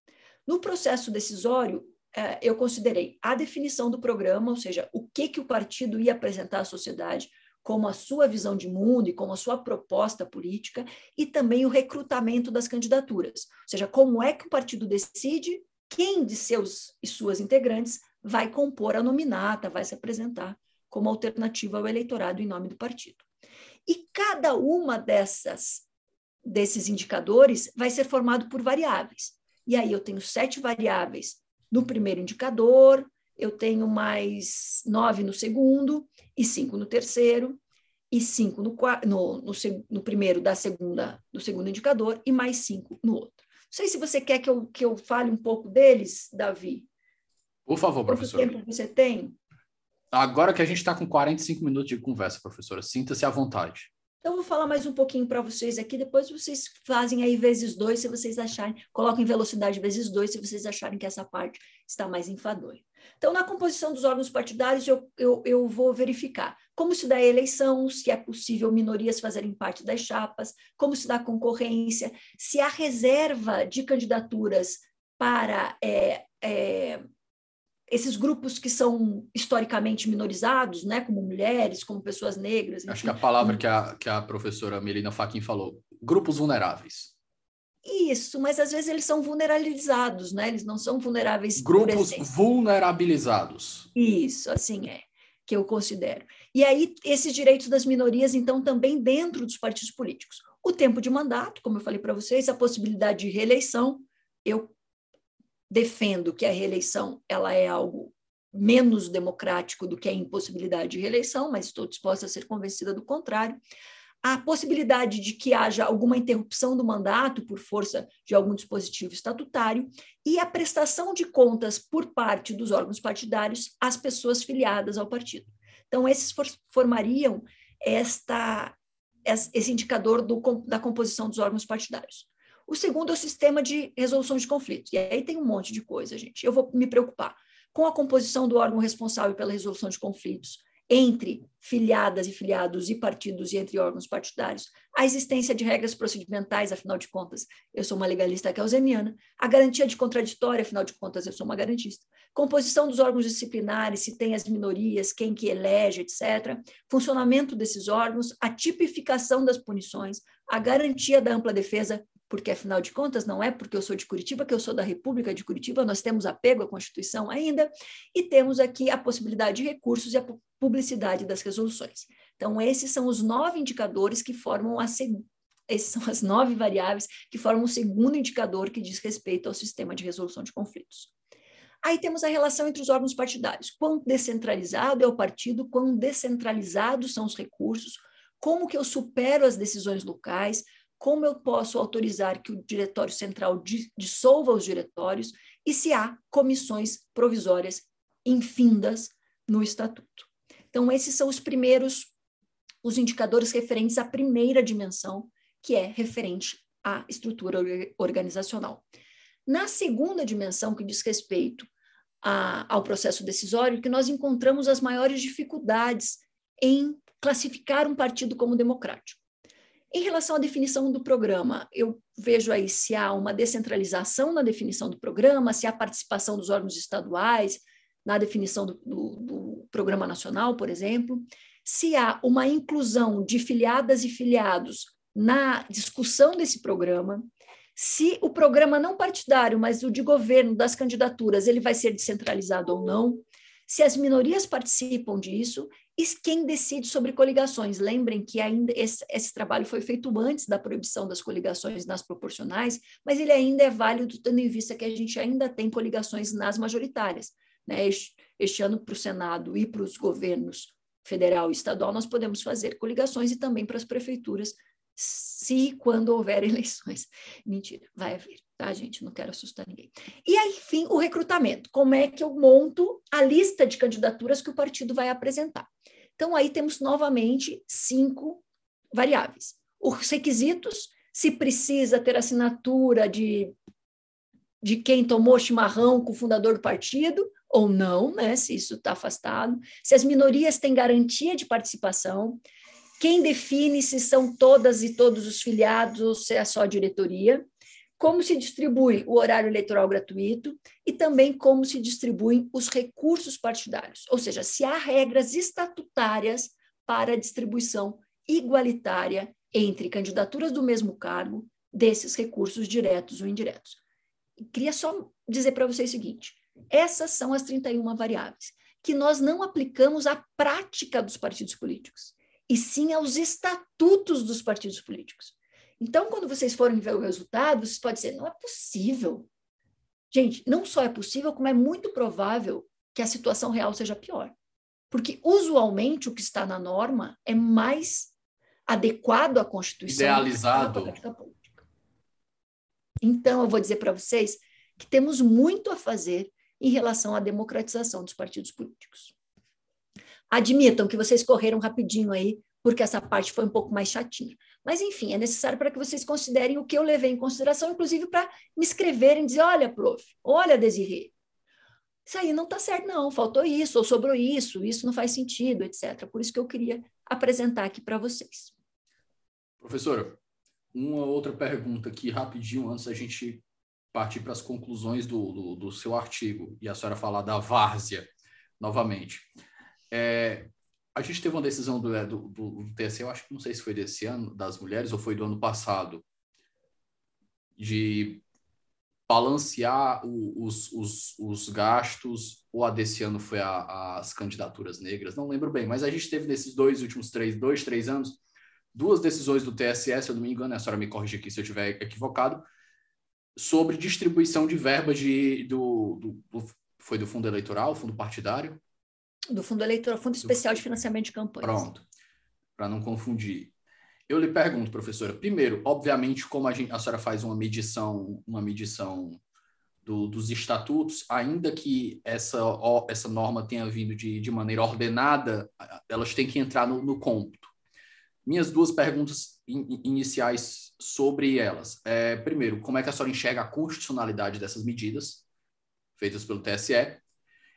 No processo decisório, é, eu considerei a definição do programa, ou seja, o que, que o partido ia apresentar à sociedade, como a sua visão de mundo e como a sua proposta política, e também o recrutamento das candidaturas, ou seja, como é que o partido decide quem de seus e suas integrantes vai compor a nominata, vai se apresentar como alternativa ao eleitorado em nome do partido. E cada uma dessas desses indicadores vai ser formado por variáveis. E aí eu tenho sete variáveis no primeiro indicador, eu tenho mais nove no segundo, e cinco no terceiro, e cinco no, no, no, no, primeiro da segunda, do segundo indicador, e mais cinco no outro. Não sei se você quer que eu, que eu fale um pouco deles, Davi. Por favor, professora. Quanto tempo você tem? Agora que a gente está com 45 minutos de conversa, professora, sinta-se à vontade. Então, eu vou falar mais um pouquinho para vocês aqui, depois vocês fazem aí vezes dois, se vocês acharem, colocam em velocidade vezes dois, se vocês acharem que essa parte está mais enfadonha. Então, na composição dos órgãos partidários, eu, eu, eu vou verificar como se dá a eleição, se é possível minorias fazerem parte das chapas, como se dá a concorrência, se há reserva de candidaturas para é, é, esses grupos que são historicamente minorizados, né, como mulheres, como pessoas negras. Enfim. Acho que a palavra que a, que a professora Melina Faquin falou, grupos vulneráveis. Isso, mas às vezes eles são vulnerabilizados, né? Eles não são vulneráveis. Grupos vulnerabilizados. Isso, assim é, que eu considero. E aí, esses direitos das minorias, então, também dentro dos partidos políticos. O tempo de mandato, como eu falei para vocês, a possibilidade de reeleição. Eu defendo que a reeleição ela é algo menos democrático do que a impossibilidade de reeleição, mas estou disposta a ser convencida do contrário. A possibilidade de que haja alguma interrupção do mandato por força de algum dispositivo estatutário e a prestação de contas por parte dos órgãos partidários às pessoas filiadas ao partido. Então, esses formariam esta, esse indicador do, da composição dos órgãos partidários. O segundo é o sistema de resolução de conflitos. E aí tem um monte de coisa, gente. Eu vou me preocupar com a composição do órgão responsável pela resolução de conflitos entre filiadas e filiados e partidos e entre órgãos partidários, a existência de regras procedimentais, afinal de contas, eu sou uma legalista keusemiana, a garantia de contraditório, afinal de contas, eu sou uma garantista, composição dos órgãos disciplinares, se tem as minorias, quem que elege, etc., funcionamento desses órgãos, a tipificação das punições, a garantia da ampla defesa porque afinal de contas não é porque eu sou de Curitiba que eu sou da República de Curitiba, nós temos apego à Constituição ainda, e temos aqui a possibilidade de recursos e a publicidade das resoluções. Então, esses são os nove indicadores que formam a esses são as nove variáveis que formam o segundo indicador que diz respeito ao sistema de resolução de conflitos. Aí temos a relação entre os órgãos partidários. Quão descentralizado é o partido, quão descentralizados são os recursos, como que eu supero as decisões locais, como eu posso autorizar que o diretório central dissolva os diretórios e se há comissões provisórias infindas no estatuto. Então, esses são os primeiros, os indicadores referentes à primeira dimensão, que é referente à estrutura organizacional. Na segunda dimensão, que diz respeito a, ao processo decisório, que nós encontramos as maiores dificuldades em classificar um partido como democrático. Em relação à definição do programa, eu vejo aí se há uma descentralização na definição do programa, se há participação dos órgãos estaduais na definição do, do, do programa nacional, por exemplo, se há uma inclusão de filiadas e filiados na discussão desse programa, se o programa não partidário, mas o de governo das candidaturas, ele vai ser descentralizado ou não, se as minorias participam disso e quem decide sobre coligações? Lembrem que ainda esse, esse, trabalho foi feito antes da proibição das coligações nas proporcionais, mas ele ainda é válido tendo em vista que a gente ainda tem coligações nas majoritárias. Né? Este, este ano, para o Senado e para os governos federal e estadual, nós podemos fazer coligações e também para as prefeituras, se e quando houver eleições. Mentira, vai haver, tá, gente? Não quero assustar ninguém. E aí, enfim, o recrutamento. Como é que eu monto a lista de candidaturas que o partido vai apresentar? Então, aí temos novamente cinco variáveis. Os requisitos, se precisa ter assinatura de, de quem tomou chimarrão com o fundador do partido, ou não, né, se isso está afastado, se as minorias têm garantia de participação, quem define se são todas e todos os filiados ou se é só a diretoria, como se distribui o horário eleitoral gratuito e também como se distribuem os recursos partidários, ou seja, se há regras estatutárias para a distribuição igualitária entre candidaturas do mesmo cargo desses recursos diretos ou indiretos. Queria só dizer para vocês o seguinte: essas são as 31 variáveis que nós não aplicamos à prática dos partidos políticos, e sim aos estatutos dos partidos políticos. Então, quando vocês forem ver o resultado, vocês podem dizer, não é possível. Gente, não só é possível, como é muito provável que a situação real seja pior. Porque, usualmente, o que está na norma é mais adequado à Constituição. Idealizado. Então, eu vou dizer para vocês que temos muito a fazer em relação à democratização dos partidos políticos. Admitam que vocês correram rapidinho aí porque essa parte foi um pouco mais chatinha. Mas, enfim, é necessário para que vocês considerem o que eu levei em consideração, inclusive para me escreverem dizer: olha, prof, olha, Desirê, isso aí não está certo, não, faltou isso, ou sobrou isso, isso não faz sentido, etc. Por isso que eu queria apresentar aqui para vocês. Professora, uma outra pergunta aqui, rapidinho, antes da gente partir para as conclusões do, do, do seu artigo e a senhora falar da várzea novamente. É, a gente teve uma decisão do, do, do TSE, eu acho que não sei se foi desse ano, das mulheres, ou foi do ano passado, de balancear o, os, os, os gastos, ou a desse ano foi a, as candidaturas negras, não lembro bem, mas a gente teve nesses dois últimos três, dois, três anos, duas decisões do TSE, se eu não me engano, a senhora me corrige aqui se eu estiver equivocado, sobre distribuição de verbas de, do, do foi do fundo eleitoral, fundo partidário, do Fundo Eleitoral, Fundo Especial de Financiamento de Campanhas. Pronto, para não confundir. Eu lhe pergunto, professora, primeiro, obviamente, como a, gente, a senhora faz uma medição, uma medição do, dos estatutos, ainda que essa, essa norma tenha vindo de, de maneira ordenada, elas têm que entrar no, no cômputo. Minhas duas perguntas in, iniciais sobre elas. É, primeiro, como é que a senhora enxerga a constitucionalidade dessas medidas feitas pelo TSE?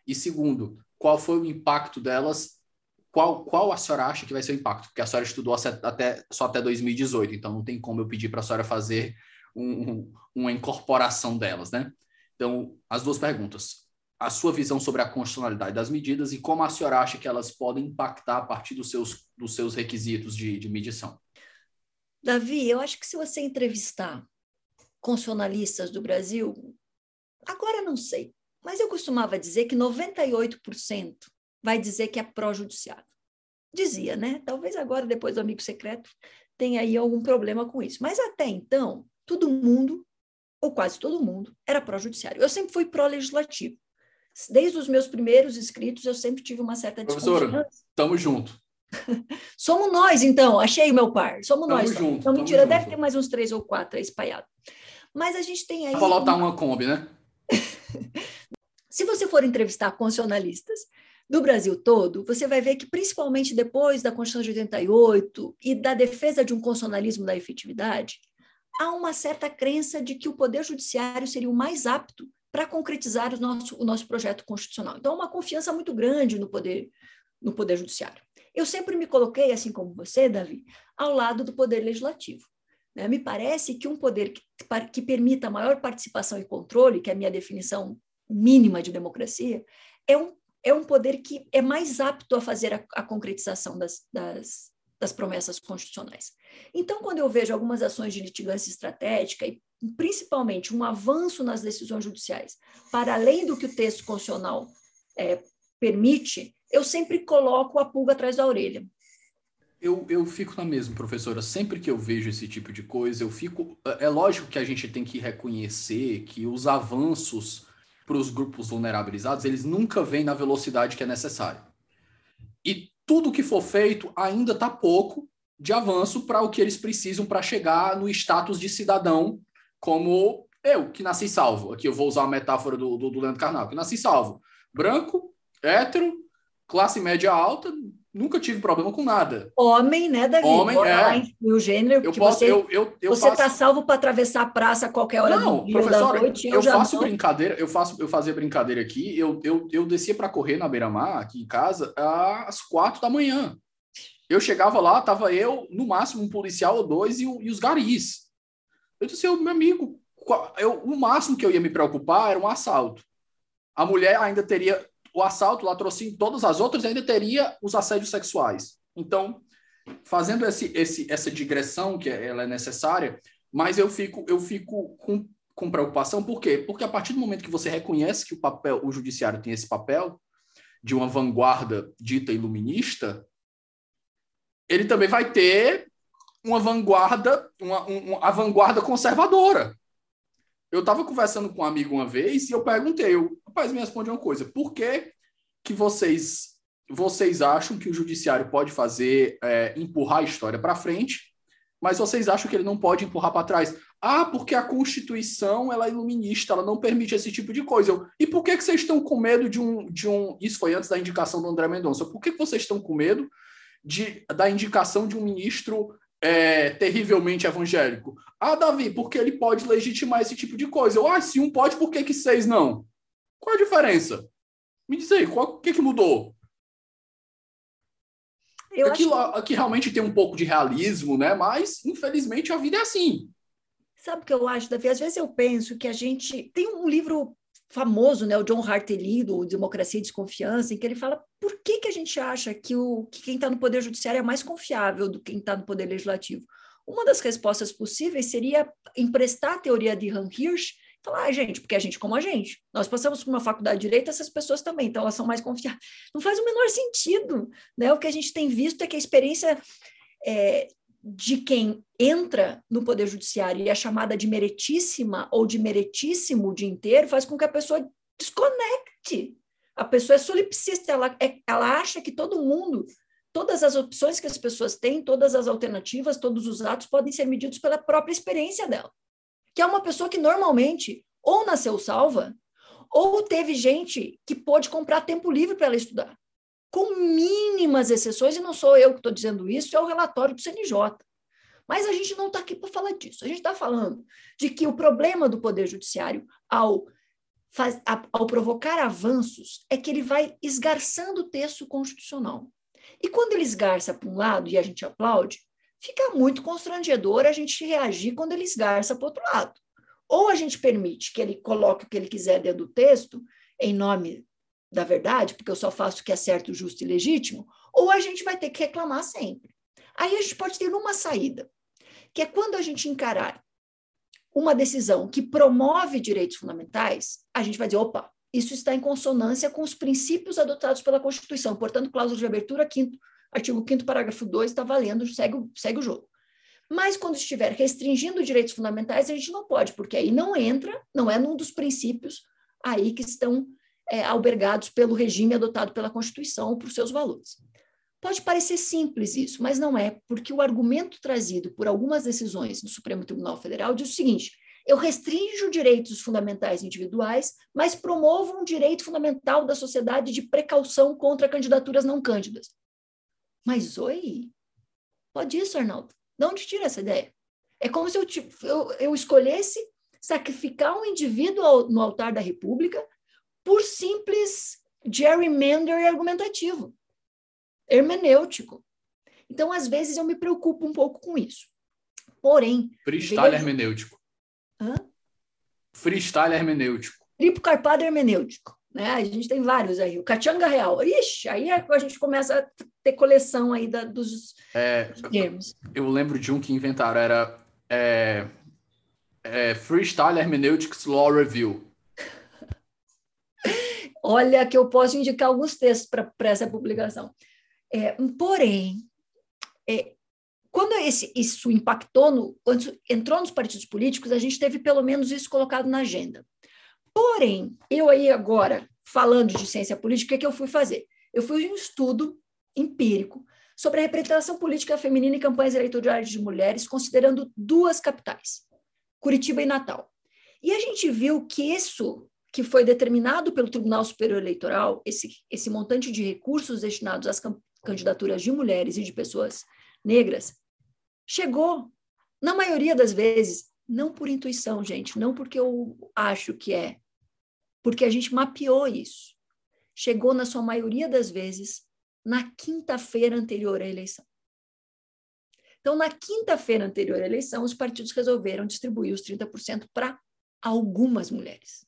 E segundo, qual foi o impacto delas qual, qual a senhora acha que vai ser o impacto? Porque a senhora estudou até, só até 2018, então não tem como eu pedir para a senhora fazer um, uma incorporação delas, né? Então, as duas perguntas. A sua visão sobre a constitucionalidade das medidas e como a senhora acha que elas podem impactar a partir dos seus, dos seus requisitos de, de medição. Davi, eu acho que se você entrevistar constitucionalistas do Brasil, agora não sei, mas eu costumava dizer que 98% vai dizer que é pró-judiciário. Dizia, né? Talvez agora, depois do amigo secreto, tenha aí algum problema com isso. Mas até então, todo mundo, ou quase todo mundo, era pró-judiciário. Eu sempre fui pró-legislativo. Desde os meus primeiros escritos, eu sempre tive uma certa desconfiança. Professora, estamos juntos. Somos nós, então. Achei o meu par. Somos tamo nós. Junto, então, mentira, deve ter mais uns três ou quatro aí espalhados. Mas a gente tem aí. Vou lotar uma Kombi, né? Se você for entrevistar constitucionalistas do Brasil todo, você vai ver que, principalmente depois da Constituição de 88 e da defesa de um constitucionalismo da efetividade, há uma certa crença de que o Poder Judiciário seria o mais apto para concretizar o nosso, o nosso projeto constitucional. Então, há uma confiança muito grande no Poder, no poder Judiciário. Eu sempre me coloquei, assim como você, Davi, ao lado do Poder Legislativo. Né? Me parece que um poder que, que permita maior participação e controle, que é a minha definição mínima de democracia, é um, é um poder que é mais apto a fazer a, a concretização das, das, das promessas constitucionais. Então, quando eu vejo algumas ações de litigância estratégica e principalmente um avanço nas decisões judiciais, para além do que o texto constitucional é, permite, eu sempre coloco a pulga atrás da orelha. Eu, eu fico na mesma, professora. Sempre que eu vejo esse tipo de coisa, eu fico. É lógico que a gente tem que reconhecer que os avanços para os grupos vulnerabilizados, eles nunca vêm na velocidade que é necessária. E tudo que for feito ainda está pouco de avanço para o que eles precisam para chegar no status de cidadão, como eu, que nasci salvo. Aqui eu vou usar a metáfora do, do, do Leandro Carnal, que nasci salvo. Branco, hétero, classe média alta, nunca tive problema com nada. Homem, né, Davi? Homem, é. o gênero, eu posso, você, eu, eu, eu você está salvo para atravessar a praça a qualquer hora não, do dia professora, da noite. Eu, eu faço não. brincadeira, eu faço, eu fazia brincadeira aqui, eu, eu, eu descia para correr na beira-mar, aqui em casa, às quatro da manhã. Eu chegava lá, tava eu, no máximo, um policial ou dois e, e os garis. Eu disse, meu amigo, eu, o máximo que eu ia me preocupar era um assalto. A mulher ainda teria o assalto, o latrocínio, todas as outras, ainda teria os assédios sexuais. Então, fazendo esse, esse, essa digressão, que é, ela é necessária, mas eu fico, eu fico com, com preocupação, por quê? Porque a partir do momento que você reconhece que o papel, o judiciário tem esse papel de uma vanguarda dita iluminista, ele também vai ter uma vanguarda, uma, uma, a vanguarda conservadora. Eu estava conversando com um amigo uma vez e eu perguntei, eu, rapaz, me responde uma coisa, por que, que vocês vocês acham que o judiciário pode fazer, é, empurrar a história para frente, mas vocês acham que ele não pode empurrar para trás? Ah, porque a Constituição ela é iluminista, ela não permite esse tipo de coisa. Eu, e por que, que vocês estão com medo de um, de um. Isso foi antes da indicação do André Mendonça. Por que, que vocês estão com medo de, da indicação de um ministro é, terrivelmente evangélico? Ah, Davi, porque ele pode legitimar esse tipo de coisa. Eu, ah, se um pode, por que, que seis não? Qual a diferença? Me diz aí, o que, que mudou? Eu aqui, acho... aqui realmente tem um pouco de realismo, né? Mas, infelizmente, a vida é assim. Sabe o que eu acho, Davi? Às vezes eu penso que a gente. Tem um livro famoso, né, o John Hartley, do Democracia e Desconfiança, em que ele fala por que, que a gente acha que, o, que quem está no Poder Judiciário é mais confiável do que quem está no Poder Legislativo. Uma das respostas possíveis seria emprestar a teoria de Han Hirsch falar, ah, gente, porque a gente como a gente. Nós passamos por uma faculdade de Direito, essas pessoas também, então elas são mais confiáveis. Não faz o menor sentido. Né? O que a gente tem visto é que a experiência é, de quem entra no Poder Judiciário e é chamada de meritíssima ou de meritíssimo o dia inteiro, faz com que a pessoa desconecte. A pessoa é solipsista, ela, é, ela acha que todo mundo, todas as opções que as pessoas têm, todas as alternativas, todos os atos podem ser medidos pela própria experiência dela. Que é uma pessoa que normalmente ou nasceu salva, ou teve gente que pôde comprar tempo livre para ela estudar com mínimas exceções, e não sou eu que estou dizendo isso, é o relatório do CNJ. Mas a gente não está aqui para falar disso. A gente está falando de que o problema do Poder Judiciário, ao, faz, ao provocar avanços, é que ele vai esgarçando o texto constitucional. E quando ele esgarça para um lado e a gente aplaude, fica muito constrangedor a gente reagir quando ele esgarça para o outro lado. Ou a gente permite que ele coloque o que ele quiser dentro do texto, em nome da verdade, porque eu só faço o que é certo, justo e legítimo, ou a gente vai ter que reclamar sempre. Aí a gente pode ter uma saída, que é quando a gente encarar uma decisão que promove direitos fundamentais, a gente vai dizer, opa, isso está em consonância com os princípios adotados pela Constituição. Portanto, cláusula de abertura, quinto, artigo 5 parágrafo 2, está valendo, segue, segue o jogo. Mas quando estiver restringindo direitos fundamentais, a gente não pode, porque aí não entra, não é num dos princípios aí que estão é, albergados pelo regime adotado pela Constituição ou por seus valores. Pode parecer simples isso, mas não é, porque o argumento trazido por algumas decisões do Supremo Tribunal Federal diz o seguinte: eu restringo direitos fundamentais individuais, mas promovo um direito fundamental da sociedade de precaução contra candidaturas não cândidas. Mas oi? Pode isso, Arnaldo? De onde tira essa ideia? É como se eu, eu, eu escolhesse sacrificar um indivíduo no altar da República por simples gerrymander argumentativo, hermenêutico. Então, às vezes, eu me preocupo um pouco com isso. Porém. Freestyle vejo... hermenêutico. Hã? Freestyle hermenêutico. Triplo carpado hermenêutico. Né? A gente tem vários aí. O Cachanga Real. Ixi, aí é a gente começa a ter coleção aí da, dos, é, dos termos. Eu lembro de um que inventaram, era é, é, Freestyle Hermeneutics Law Review. Olha que eu posso indicar alguns textos para essa publicação. É, porém, é, quando esse, isso impactou, no, quando entrou nos partidos políticos, a gente teve pelo menos isso colocado na agenda. Porém, eu aí agora, falando de ciência política, o que, é que eu fui fazer? Eu fui um estudo empírico sobre a representação política feminina em campanhas eleitorais de mulheres, considerando duas capitais, Curitiba e Natal. E a gente viu que isso que foi determinado pelo Tribunal Superior Eleitoral, esse, esse montante de recursos destinados às candidaturas de mulheres e de pessoas negras, chegou, na maioria das vezes, não por intuição, gente, não porque eu acho que é, porque a gente mapeou isso. Chegou, na sua maioria das vezes, na quinta-feira anterior à eleição. Então, na quinta-feira anterior à eleição, os partidos resolveram distribuir os 30% para algumas mulheres.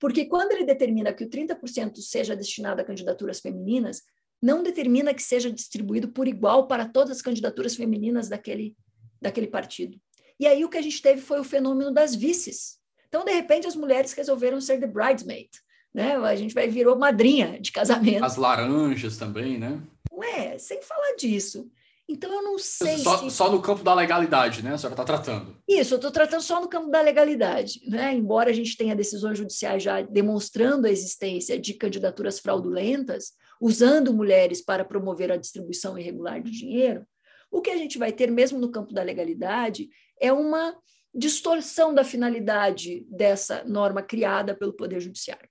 Porque quando ele determina que o 30% seja destinado a candidaturas femininas, não determina que seja distribuído por igual para todas as candidaturas femininas daquele, daquele partido. E aí o que a gente teve foi o fenômeno das vices. Então, de repente, as mulheres resolveram ser the bridesmaid, né? A gente vai virou madrinha de casamento. As laranjas também, né? Não é, sem falar disso. Então, eu não sei. Só, se... só no campo da legalidade, né? A senhora está tratando. Isso, eu estou tratando só no campo da legalidade. Né? Embora a gente tenha decisões judiciais já demonstrando a existência de candidaturas fraudulentas, usando mulheres para promover a distribuição irregular de dinheiro, o que a gente vai ter, mesmo no campo da legalidade, é uma distorção da finalidade dessa norma criada pelo Poder Judiciário.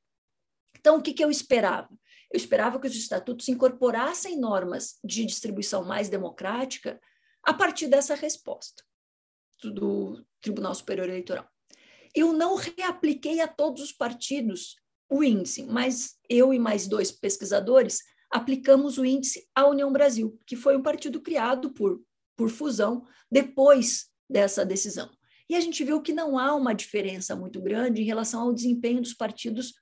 Então, o que, que eu esperava? Eu esperava que os estatutos incorporassem normas de distribuição mais democrática a partir dessa resposta do Tribunal Superior Eleitoral. Eu não reapliquei a todos os partidos o índice, mas eu e mais dois pesquisadores aplicamos o índice à União Brasil, que foi um partido criado por, por fusão depois dessa decisão. E a gente viu que não há uma diferença muito grande em relação ao desempenho dos partidos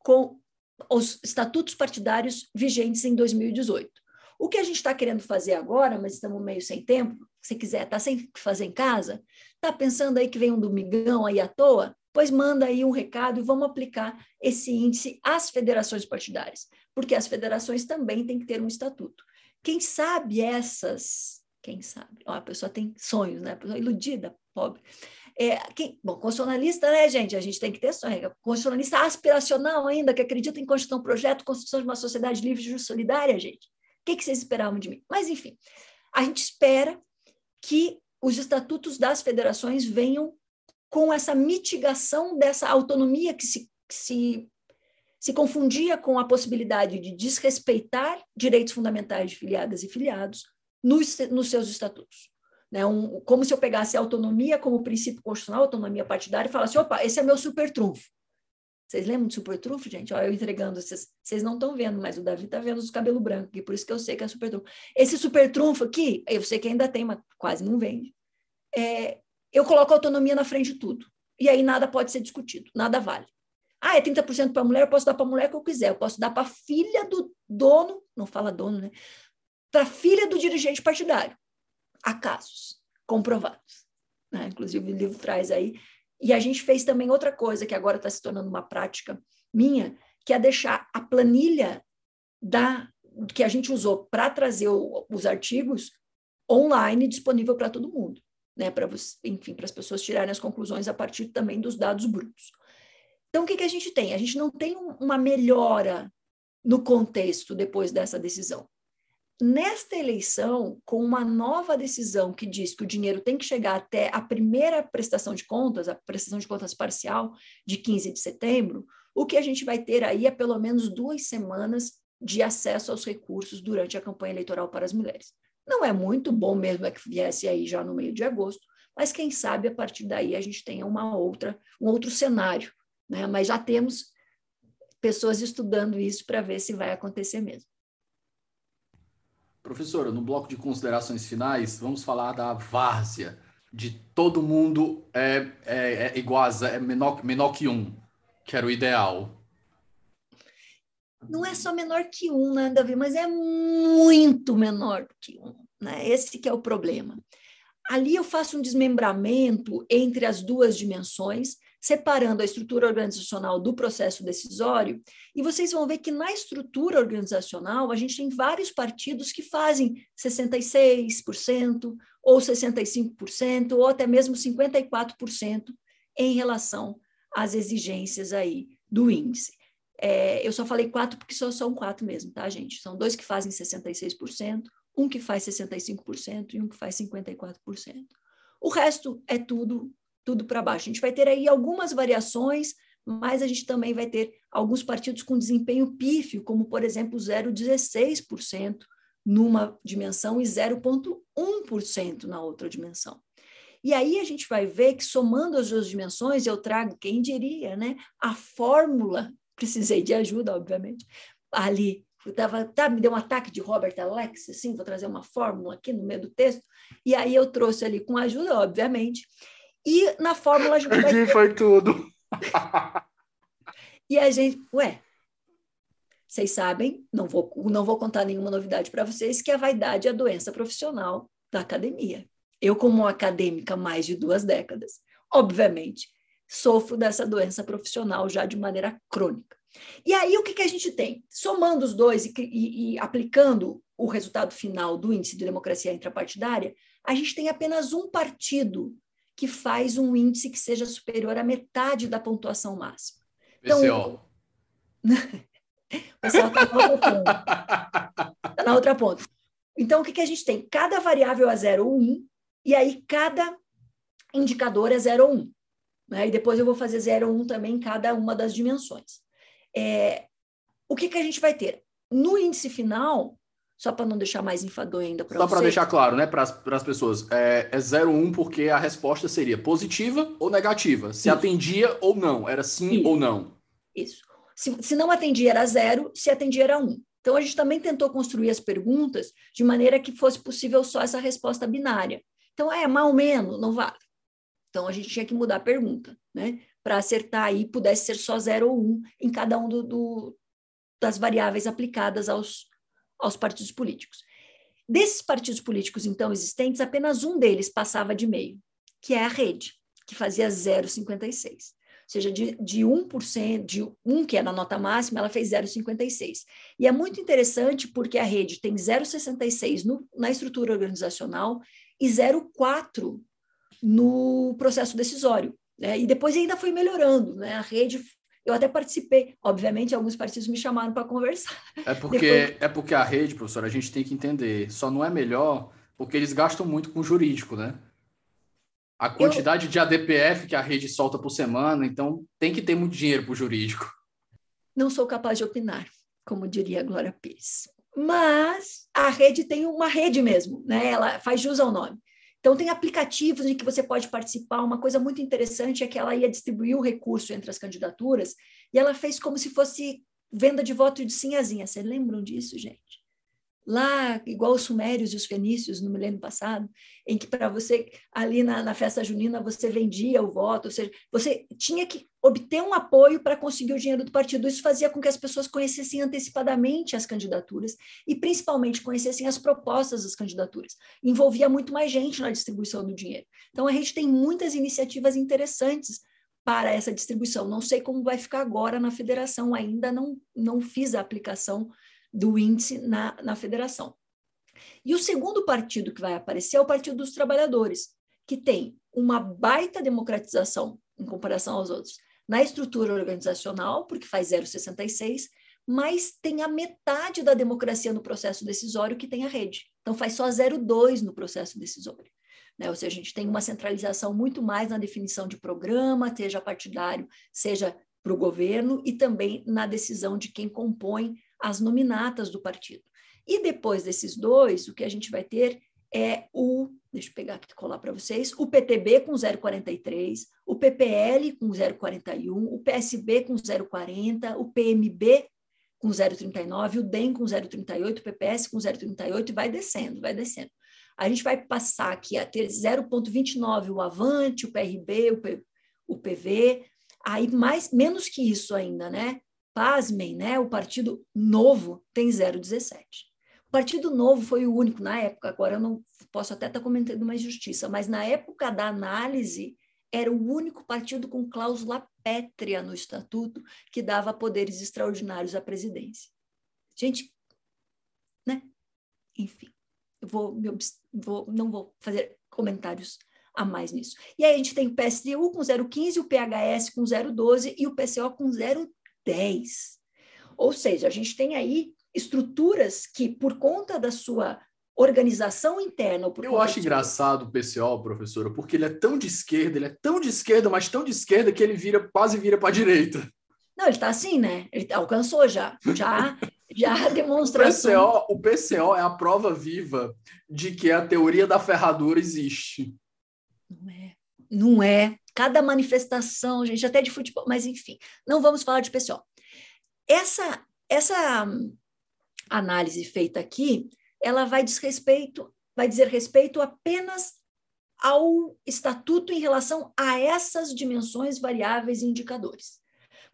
com os estatutos partidários vigentes em 2018. O que a gente está querendo fazer agora, mas estamos meio sem tempo, se quiser, está sem fazer em casa, está pensando aí que vem um domingão aí à toa, pois manda aí um recado e vamos aplicar esse índice às federações partidárias, porque as federações também têm que ter um estatuto. Quem sabe essas, quem sabe, ó, a pessoa tem sonhos, né? A pessoa iludida, pobre. É, quem, bom, constitucionalista, né, gente? A gente tem que ter sonho. Constitucionalista aspiracional ainda, que acredita em Constituição Projeto, construção de uma sociedade livre, justa solidária, gente. O que, que vocês esperavam de mim? Mas, enfim, a gente espera que os estatutos das federações venham com essa mitigação dessa autonomia que se, que se, se confundia com a possibilidade de desrespeitar direitos fundamentais de filiadas e filiados nos, nos seus estatutos. Né, um, como se eu pegasse a autonomia como princípio constitucional, autonomia partidária, e falasse, opa, esse é meu super trunfo. Vocês lembram do super trunfo, gente? Olha, eu entregando, vocês, não estão vendo, mas o Davi está vendo os cabelos brancos, e por isso que eu sei que é super trunfo. Esse super trunfo aqui, eu sei que ainda tem, mas quase não vende. É, eu coloco autonomia na frente de tudo. E aí nada pode ser discutido, nada vale. Ah, é 30% para a mulher, eu posso dar para a mulher que eu quiser, eu posso dar para a filha do dono, não fala dono, né? Para a filha do dirigente partidário. Há casos comprovados. Né? Inclusive, o livro traz aí e a gente fez também outra coisa que agora está se tornando uma prática minha, que é deixar a planilha da que a gente usou para trazer o, os artigos online disponível para todo mundo, né? Para enfim, para as pessoas tirarem as conclusões a partir também dos dados brutos. Então, o que, que a gente tem? A gente não tem uma melhora no contexto depois dessa decisão. Nesta eleição, com uma nova decisão que diz que o dinheiro tem que chegar até a primeira prestação de contas, a prestação de contas parcial de 15 de setembro, o que a gente vai ter aí é pelo menos duas semanas de acesso aos recursos durante a campanha eleitoral para as mulheres. Não é muito bom mesmo é que viesse aí já no meio de agosto, mas quem sabe a partir daí a gente tenha uma outra, um outro cenário, né? Mas já temos pessoas estudando isso para ver se vai acontecer mesmo. Professora, no bloco de considerações finais, vamos falar da várzea, de todo mundo é, é, é igual a é menor, menor que um, que era o ideal. Não é só menor que um, né, Davi, mas é muito menor que um. Né? Esse que é o problema. Ali eu faço um desmembramento entre as duas dimensões, separando a estrutura organizacional do processo decisório, e vocês vão ver que na estrutura organizacional a gente tem vários partidos que fazem 66% ou 65% ou até mesmo 54% em relação às exigências aí do índice. É, eu só falei quatro porque só são quatro mesmo, tá, gente? São dois que fazem 66%, um que faz 65% e um que faz 54%. O resto é tudo tudo para baixo. A gente vai ter aí algumas variações, mas a gente também vai ter alguns partidos com desempenho pífio, como, por exemplo, 0,16% numa dimensão e 0,1% na outra dimensão. E aí a gente vai ver que, somando as duas dimensões, eu trago, quem diria, né, a fórmula, precisei de ajuda, obviamente, ali tava, tá, me deu um ataque de Robert Alex, assim, vou trazer uma fórmula aqui no meio do texto, e aí eu trouxe ali com ajuda, obviamente, e na fórmula a gente vai. Ter... foi tudo. e a gente, ué, vocês sabem, não vou, não vou contar nenhuma novidade para vocês, que a vaidade é a doença profissional da academia. Eu, como acadêmica mais de duas décadas, obviamente, sofro dessa doença profissional já de maneira crônica. E aí, o que, que a gente tem? Somando os dois e, e, e aplicando o resultado final do índice de democracia intrapartidária, a gente tem apenas um partido que faz um índice que seja superior à metade da pontuação máxima. Então, PCO. o pessoal está na outra ponta. Tá na outra ponta. Então, o que, que a gente tem? Cada variável é 0 ou 1, e aí cada indicador é 0 ou 1. Né? E depois eu vou fazer 0 ou 1 também em cada uma das dimensões. É, o que, que a gente vai ter? No índice final, só para não deixar mais enfadonho ainda para Só para deixar claro, né, para as pessoas, é, é 01 porque a resposta seria positiva ou negativa, se Isso. atendia ou não, era sim Isso. ou não. Isso. Se, se não atendia era zero, se atendia era um. Então a gente também tentou construir as perguntas de maneira que fosse possível só essa resposta binária. Então, é mal ou menos, não vale. Então a gente tinha que mudar a pergunta, né? Para acertar aí, pudesse ser só zero ou um em cada um do, do das variáveis aplicadas aos, aos partidos políticos. Desses partidos políticos, então, existentes, apenas um deles passava de meio, que é a rede, que fazia 0,56. Ou seja, de, de 1%, de 1 que é na nota máxima, ela fez 0,56. E é muito interessante porque a rede tem 0,66 na estrutura organizacional e 0,4 no processo decisório. Né? E depois ainda foi melhorando. Né? A rede eu até participei, obviamente, alguns partidos me chamaram para conversar. É porque, Depois... é porque a rede, professor, a gente tem que entender, só não é melhor porque eles gastam muito com jurídico, né? A quantidade eu... de ADPF que a rede solta por semana, então tem que ter muito dinheiro para o jurídico. Não sou capaz de opinar, como diria a Glória Pires. Mas a rede tem uma rede mesmo, né? Ela faz jus ao nome. Então, tem aplicativos em que você pode participar. Uma coisa muito interessante é que ela ia distribuir o recurso entre as candidaturas e ela fez como se fosse venda de voto de sinhazinha. Vocês lembram disso, gente? Lá, igual os sumérios e os fenícios no milênio passado, em que para você, ali na, na, festa junina, você vendia o voto, ou seja, você tinha que obter um apoio para conseguir o dinheiro do partido. Isso fazia com que as pessoas conhecessem antecipadamente as candidaturas e, principalmente, conhecessem as propostas das candidaturas. Envolvia muito mais gente na distribuição do dinheiro. Então, a gente tem muitas iniciativas interessantes para essa distribuição. Não sei como vai ficar agora na federação, ainda não, não fiz a aplicação do índice na, na federação. E o segundo partido que vai aparecer é o Partido dos Trabalhadores, que tem uma baita democratização em comparação aos outros na estrutura organizacional, porque faz 0,66, mas tem a metade da democracia no processo decisório que tem a rede. Então faz só 0,2 no processo decisório. Né? Ou seja, a gente tem uma centralização muito mais na definição de programa, seja partidário, seja para o governo, e também na decisão de quem compõe as nominatas do partido. E depois desses dois, o que a gente vai ter é o, deixa eu pegar aqui e colar para vocês, o PTB com 0,43, o PPL com 0,41, o PSB com 0,40, o PMB com 0,39, o DEM com 0,38, o PPS com 0,38 e vai descendo, vai descendo. A gente vai passar aqui a ter 0,29 o Avante, o PRB, o, P, o PV, aí mais menos que isso ainda, né? Pasmem, né? O Partido Novo tem 0,17. O Partido Novo foi o único na época, agora eu não posso até estar comentando uma injustiça, mas na época da análise era o único partido com cláusula pétrea no estatuto que dava poderes extraordinários à presidência. Gente, né? Enfim, eu vou, vou não vou fazer comentários a mais nisso. E aí a gente tem o PSTU com 0,15, o PHS com 0,12 e o PCO com 0,13. 10. Ou seja, a gente tem aí estruturas que, por conta da sua organização interna. Eu acho engraçado o PCO, professora, porque ele é tão de esquerda, ele é tão de esquerda, mas tão de esquerda que ele vira quase vira para a direita. Não, ele está assim, né? Ele alcançou já, já, já demonstrou. O PCO, o PCO é a prova viva de que a teoria da ferradura existe. Não é. Não é cada manifestação, gente, até de futebol, mas enfim, não vamos falar de PCO. Essa, essa análise feita aqui, ela vai dizer respeito, vai dizer respeito apenas ao estatuto em relação a essas dimensões variáveis e indicadores.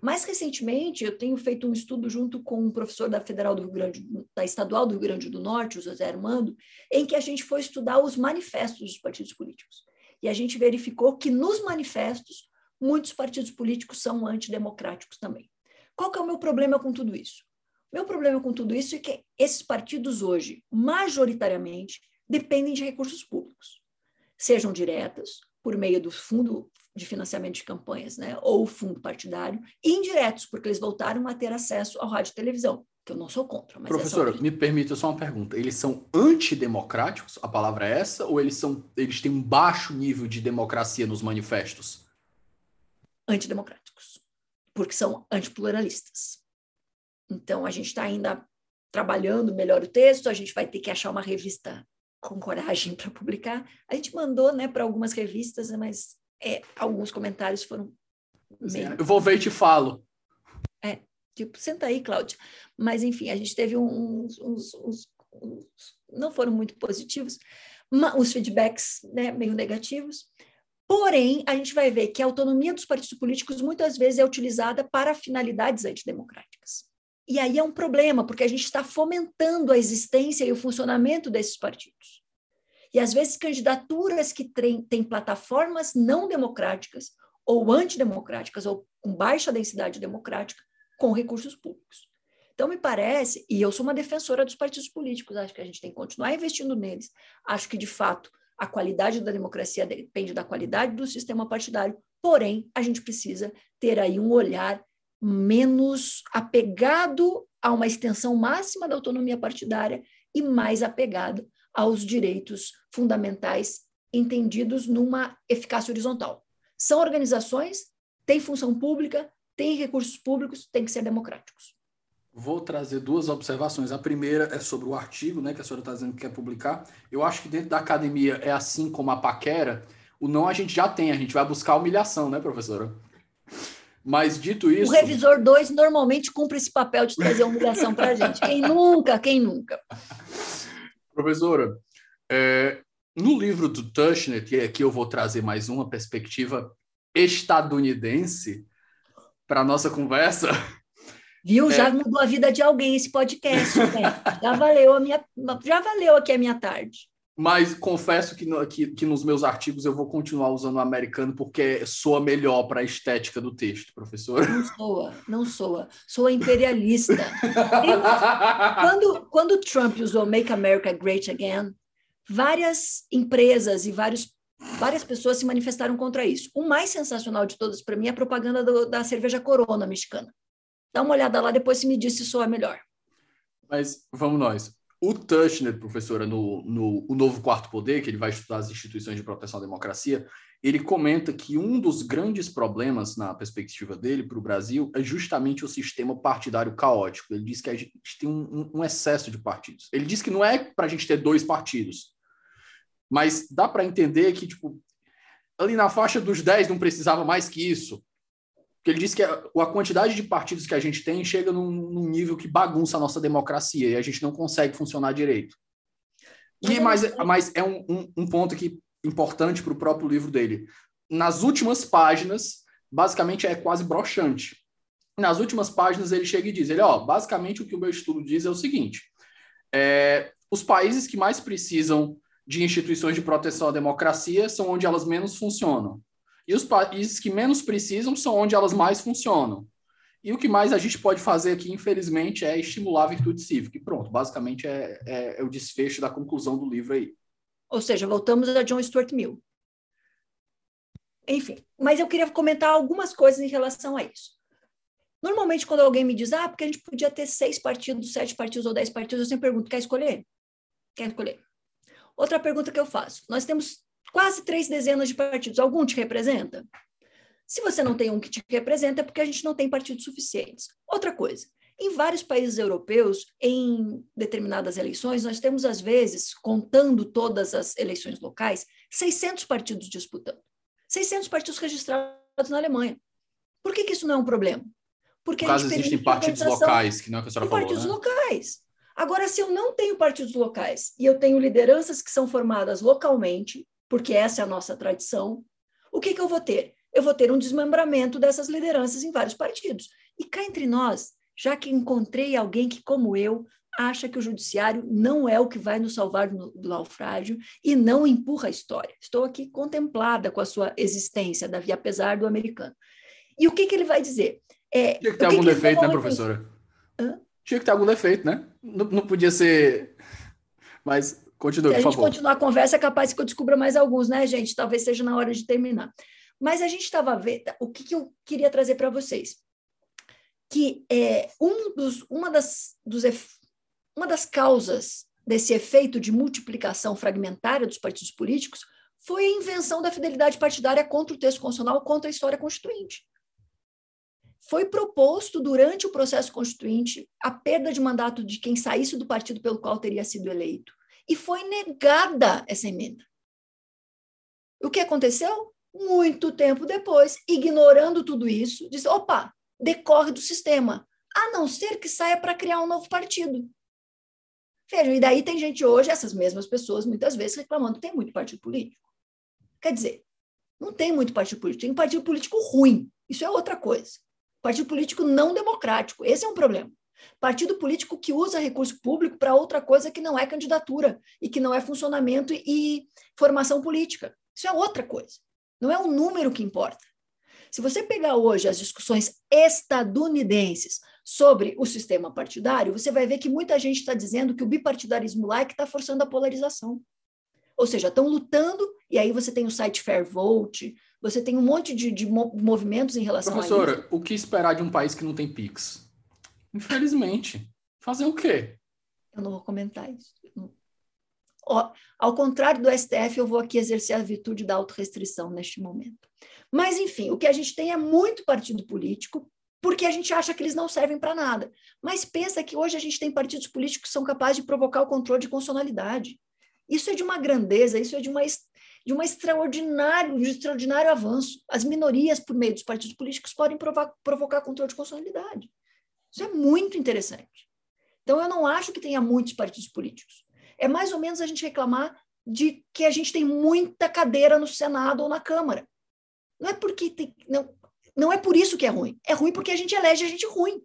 Mais recentemente, eu tenho feito um estudo junto com um professor da Federal do Rio Grande, da Estadual do Rio Grande do Norte, o José Armando, em que a gente foi estudar os manifestos dos partidos políticos. E a gente verificou que nos manifestos, muitos partidos políticos são antidemocráticos também. Qual que é o meu problema com tudo isso? Meu problema com tudo isso é que esses partidos hoje, majoritariamente, dependem de recursos públicos, sejam diretas, por meio do fundo de financiamento de campanhas, né, ou fundo partidário, e indiretos, porque eles voltaram a ter acesso ao rádio e televisão que eu não sou contra. Mas Professora, me permita só uma pergunta. Eles são antidemocráticos? A palavra é essa? Ou eles, são, eles têm um baixo nível de democracia nos manifestos? Antidemocráticos, porque são antipluralistas. Então, a gente está ainda trabalhando melhor o texto, a gente vai ter que achar uma revista com coragem para publicar. A gente mandou né, para algumas revistas, mas é, alguns comentários foram. É, meio... Eu vou ver e te falo. Tipo, senta aí, Cláudia. Mas, enfim, a gente teve uns, uns, uns, uns não foram muito positivos, os feedbacks né, meio negativos. Porém, a gente vai ver que a autonomia dos partidos políticos muitas vezes é utilizada para finalidades antidemocráticas. E aí é um problema, porque a gente está fomentando a existência e o funcionamento desses partidos. E às vezes candidaturas que têm plataformas não democráticas ou antidemocráticas ou com baixa densidade democrática com recursos públicos. Então, me parece, e eu sou uma defensora dos partidos políticos, acho que a gente tem que continuar investindo neles. Acho que, de fato, a qualidade da democracia depende da qualidade do sistema partidário, porém, a gente precisa ter aí um olhar menos apegado a uma extensão máxima da autonomia partidária e mais apegado aos direitos fundamentais entendidos numa eficácia horizontal. São organizações, têm função pública, tem recursos públicos, tem que ser democráticos. Vou trazer duas observações. A primeira é sobre o artigo, né, que a senhora está dizendo que quer publicar. Eu acho que dentro da academia é assim como a paquera. O não a gente já tem, a gente vai buscar humilhação, né, professora? Mas dito isso. O revisor 2 normalmente cumpre esse papel de trazer humilhação para a gente. Quem nunca, quem nunca? Professora, é, no livro do Tushnet, que aqui eu vou trazer mais uma perspectiva estadunidense para nossa conversa. Viu? É... Já mudou a vida de alguém esse podcast. Né? já valeu a minha, já valeu aqui a minha tarde. Mas confesso que, no, que, que, nos meus artigos eu vou continuar usando o americano porque soa melhor para a estética do texto, professor. Não soa, não soa. Soa imperialista. quando, quando Trump usou Make America Great Again, várias empresas e vários, várias pessoas se manifestaram contra isso. O mais sensacional de todas para mim é a propaganda do, da cerveja Corona mexicana. Dá uma olhada lá, depois se me diz se soa melhor. Mas vamos nós. O Tushnet, professora, no, no O Novo Quarto Poder, que ele vai estudar as instituições de proteção à democracia, ele comenta que um dos grandes problemas, na perspectiva dele, para o Brasil, é justamente o sistema partidário caótico. Ele diz que a gente tem um, um excesso de partidos. Ele diz que não é para a gente ter dois partidos, mas dá para entender que, tipo, ali na faixa dos 10 não precisava mais que isso. Porque ele disse que a, a, quantidade de partidos que a gente tem chega num, num, nível que bagunça a nossa democracia e a gente não consegue funcionar direito. E, mas, mas é um, um, um ponto que importante para o próprio livro dele. Nas últimas páginas, basicamente é quase broxante. Nas últimas páginas ele chega e diz, ele, ó, basicamente o que o meu estudo diz é o seguinte: é, os países que mais precisam de instituições de proteção à democracia são onde elas menos funcionam. E os países que menos precisam são onde elas mais funcionam. E o que mais a gente pode fazer aqui, infelizmente, é estimular a virtude cívica. E pronto, basicamente é, é, é o desfecho da conclusão do livro aí. Ou seja, voltamos a John Stuart Mill. Enfim, mas eu queria comentar algumas coisas em relação a isso. Normalmente, quando alguém me diz, ah, porque a gente podia ter seis partidos, sete partidos ou dez partidos, eu sempre pergunto, quer escolher? Quer escolher? Outra pergunta que eu faço: nós temos quase três dezenas de partidos. Algum te representa? Se você não tem um que te representa, é porque a gente não tem partidos suficientes. Outra coisa, em vários países europeus, em determinadas eleições, nós temos, às vezes, contando todas as eleições locais, 600 partidos disputando. 600 partidos registrados na Alemanha. Por que, que isso não é um problema? Porque Por causa existem partidos locais, que não é que a senhora falou, partidos né? locais. Agora, se eu não tenho partidos locais e eu tenho lideranças que são formadas localmente, porque essa é a nossa tradição, o que, que eu vou ter? Eu vou ter um desmembramento dessas lideranças em vários partidos. E cá entre nós, já que encontrei alguém que, como eu, acha que o judiciário não é o que vai nos salvar do naufrágio e não empurra a história. Estou aqui contemplada com a sua existência, Davi, apesar do americano. E o que, que ele vai dizer? É, Tinha que ter algum que defeito, né, professora? Hã? Tinha que ter algum defeito, né? Não, não podia ser. Mas continue, por favor. Se a gente continuar a conversa, é capaz que eu descubra mais alguns, né, gente? Talvez seja na hora de terminar. Mas a gente estava vendo. O que, que eu queria trazer para vocês? Que é, um dos, uma, das, dos, uma das causas desse efeito de multiplicação fragmentária dos partidos políticos foi a invenção da fidelidade partidária contra o texto constitucional, contra a história constituinte foi proposto durante o processo constituinte a perda de mandato de quem saísse do partido pelo qual teria sido eleito. E foi negada essa emenda. O que aconteceu? Muito tempo depois, ignorando tudo isso, disse: opa, decorre do sistema, a não ser que saia para criar um novo partido. Vejam, e daí tem gente hoje, essas mesmas pessoas, muitas vezes, reclamando tem muito partido político. Quer dizer, não tem muito partido político, tem partido político ruim. Isso é outra coisa. Partido político não democrático. Esse é um problema. Partido político que usa recurso público para outra coisa que não é candidatura e que não é funcionamento e formação política. Isso é outra coisa. Não é o número que importa. Se você pegar hoje as discussões estadunidenses sobre o sistema partidário, você vai ver que muita gente está dizendo que o bipartidarismo lá é que está forçando a polarização. Ou seja, estão lutando, e aí você tem o site Fair Vote, você tem um monte de, de movimentos em relação Professora, a isso. o que esperar de um país que não tem PIX? Infelizmente. Fazer o quê? Eu não vou comentar isso. Ó, ao contrário do STF, eu vou aqui exercer a virtude da autorrestrição neste momento. Mas, enfim, o que a gente tem é muito partido político porque a gente acha que eles não servem para nada. Mas pensa que hoje a gente tem partidos políticos que são capazes de provocar o controle de constitucionalidade. Isso é de uma grandeza, isso é de uma de uma extraordinário, de um extraordinário avanço. As minorias, por meio dos partidos políticos, podem provocar, provocar controle de constitucionalidade. Isso é muito interessante. Então, eu não acho que tenha muitos partidos políticos. É mais ou menos a gente reclamar de que a gente tem muita cadeira no Senado ou na Câmara. Não é porque tem, não, não é por isso que é ruim. É ruim porque a gente elege a gente ruim.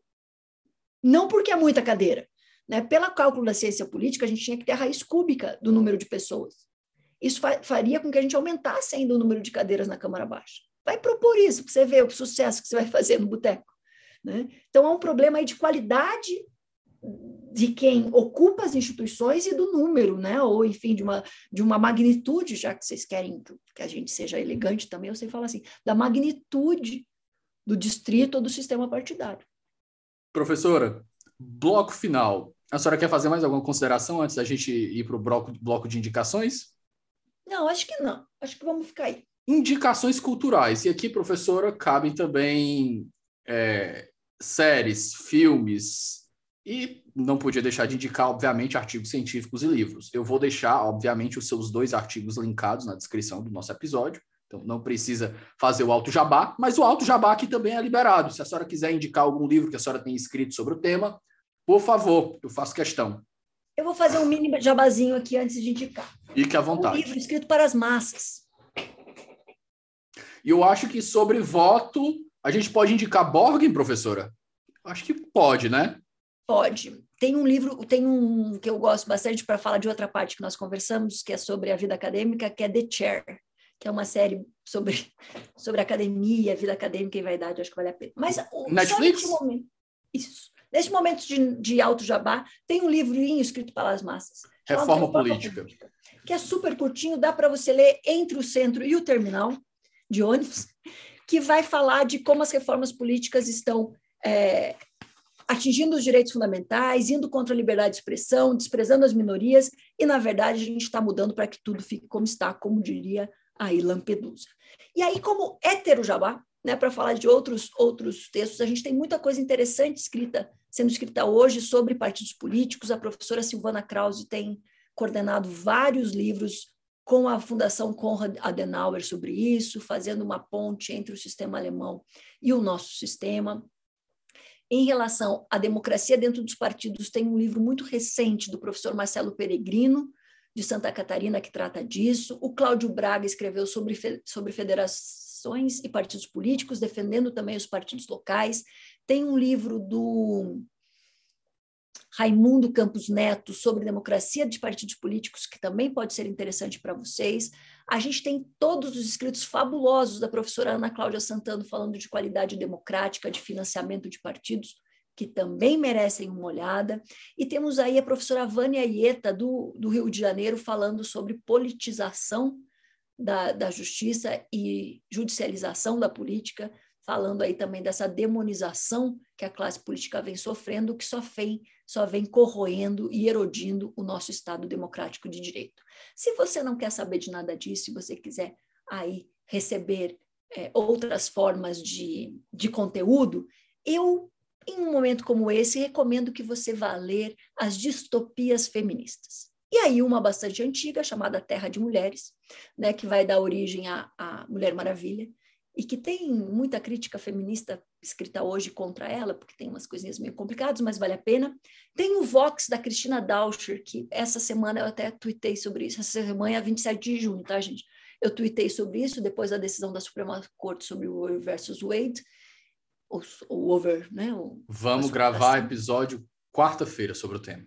Não porque é muita cadeira. Né? Pela cálculo da ciência política, a gente tinha que ter a raiz cúbica do número de pessoas. Isso faria com que a gente aumentasse ainda o número de cadeiras na Câmara Baixa. Vai propor isso, para você ver o sucesso que você vai fazer no boteco. Né? Então, há um problema aí de qualidade de quem ocupa as instituições e do número, né? ou, enfim, de uma, de uma magnitude, já que vocês querem que a gente seja elegante também, eu sei falar assim, da magnitude do distrito ou do sistema partidário. Professora, bloco final. A senhora quer fazer mais alguma consideração antes da gente ir para o bloco, bloco de indicações? Não, acho que não. Acho que vamos ficar aí. Indicações culturais. E aqui, professora, cabem também é, séries, filmes e não podia deixar de indicar, obviamente, artigos científicos e livros. Eu vou deixar, obviamente, os seus dois artigos linkados na descrição do nosso episódio. Então, não precisa fazer o alto jabá, mas o alto jabá aqui também é liberado. Se a senhora quiser indicar algum livro que a senhora tem escrito sobre o tema, por favor, eu faço questão. Eu vou fazer um mini jabazinho aqui antes de indicar. Fique à vontade. Um livro escrito para as massas. E eu acho que sobre voto, a gente pode indicar Borgen, professora? Acho que pode, né? Pode. Tem um livro, tem um que eu gosto bastante para falar de outra parte que nós conversamos, que é sobre a vida acadêmica, que é The Chair, que é uma série sobre, sobre academia, vida acadêmica e vaidade, acho que vale a pena. Mas Netflix? Momento, isso. Neste momento de, de alto jabá, tem um livrinho escrito para as massas. Reforma, Reforma política. política. Que é super curtinho, dá para você ler entre o centro e o terminal de ônibus, que vai falar de como as reformas políticas estão é, atingindo os direitos fundamentais, indo contra a liberdade de expressão, desprezando as minorias, e, na verdade, a gente está mudando para que tudo fique como está, como diria aí Lampedusa. E aí, como hétero jabá, né, para falar de outros, outros textos, a gente tem muita coisa interessante escrita sendo escrita hoje sobre partidos políticos. A professora Silvana Krause tem coordenado vários livros com a Fundação Konrad Adenauer sobre isso, fazendo uma ponte entre o sistema alemão e o nosso sistema. Em relação à democracia dentro dos partidos, tem um livro muito recente do professor Marcelo Peregrino, de Santa Catarina, que trata disso. O Cláudio Braga escreveu sobre, sobre federações e partidos políticos, defendendo também os partidos locais. Tem um livro do Raimundo Campos Neto sobre democracia de partidos políticos, que também pode ser interessante para vocês. A gente tem todos os escritos fabulosos da professora Ana Cláudia Santana falando de qualidade democrática, de financiamento de partidos, que também merecem uma olhada. E temos aí a professora Vânia Ieta, do, do Rio de Janeiro, falando sobre politização da, da justiça e judicialização da política falando aí também dessa demonização que a classe política vem sofrendo, que só vem, só vem corroendo e erodindo o nosso Estado democrático de direito. Se você não quer saber de nada disso, se você quiser aí receber é, outras formas de, de conteúdo, eu, em um momento como esse, recomendo que você vá ler as distopias feministas. E aí, uma bastante antiga, chamada Terra de Mulheres, né, que vai dar origem à, à Mulher Maravilha, e que tem muita crítica feminista escrita hoje contra ela, porque tem umas coisinhas meio complicadas, mas vale a pena. Tem o Vox da Cristina Dauscher, que essa semana eu até tuitei sobre isso, essa semana é 27 de junho, tá, gente? Eu tuitei sobre isso depois da decisão da Suprema Corte sobre o Roe versus Wade, o, o over, né? Vamos gravar episódio quarta-feira sobre o tema.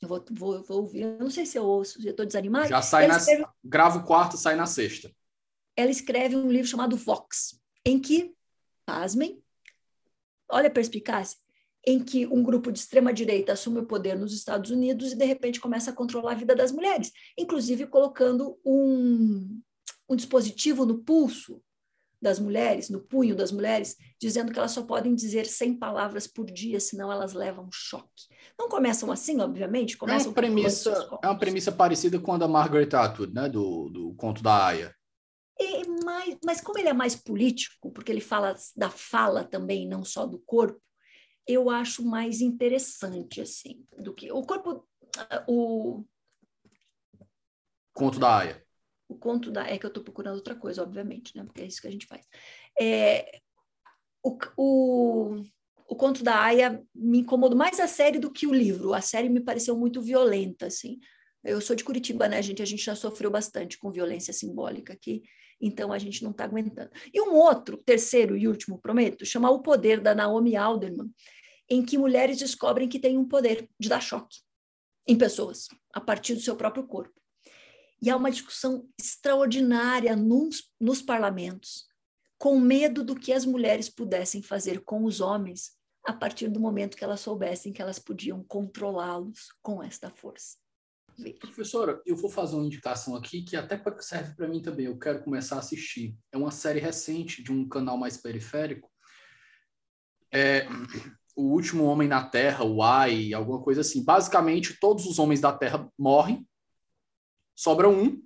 Eu vou, vou, vou ouvir, eu não sei se eu ouço, eu estou desanimada. Já sai na... Escreve... Gravo quarta, sai na sexta ela escreve um livro chamado Vox, em que, pasmem, olha a perspicácia, em que um grupo de extrema-direita assume o poder nos Estados Unidos e, de repente, começa a controlar a vida das mulheres, inclusive colocando um, um dispositivo no pulso das mulheres, no punho das mulheres, dizendo que elas só podem dizer 100 palavras por dia, senão elas levam um choque. Não começam assim, obviamente, começam é uma premissa, é uma premissa parecida com a da Margaret Atwood, né, do, do conto da Aya. Mais, mas como ele é mais político, porque ele fala da fala também, não só do corpo, eu acho mais interessante assim do que o corpo o conto da Aya. O conto da é que eu estou procurando outra coisa, obviamente, né? Porque é isso que a gente faz. É, o, o, o conto da Aya me incomodou mais a série do que o livro. A série me pareceu muito violenta, assim. Eu sou de Curitiba, né, gente? A gente já sofreu bastante com violência simbólica aqui, então a gente não está aguentando. E um outro, terceiro e último, prometo, chama O Poder, da Naomi Alderman, em que mulheres descobrem que têm um poder de dar choque em pessoas, a partir do seu próprio corpo. E há uma discussão extraordinária nos, nos parlamentos, com medo do que as mulheres pudessem fazer com os homens a partir do momento que elas soubessem que elas podiam controlá-los com esta força. Professora, eu vou fazer uma indicação aqui que até serve para mim também. Eu quero começar a assistir. É uma série recente de um canal mais periférico. É o último homem na Terra, o Ai, alguma coisa assim. Basicamente, todos os homens da Terra morrem, sobra um.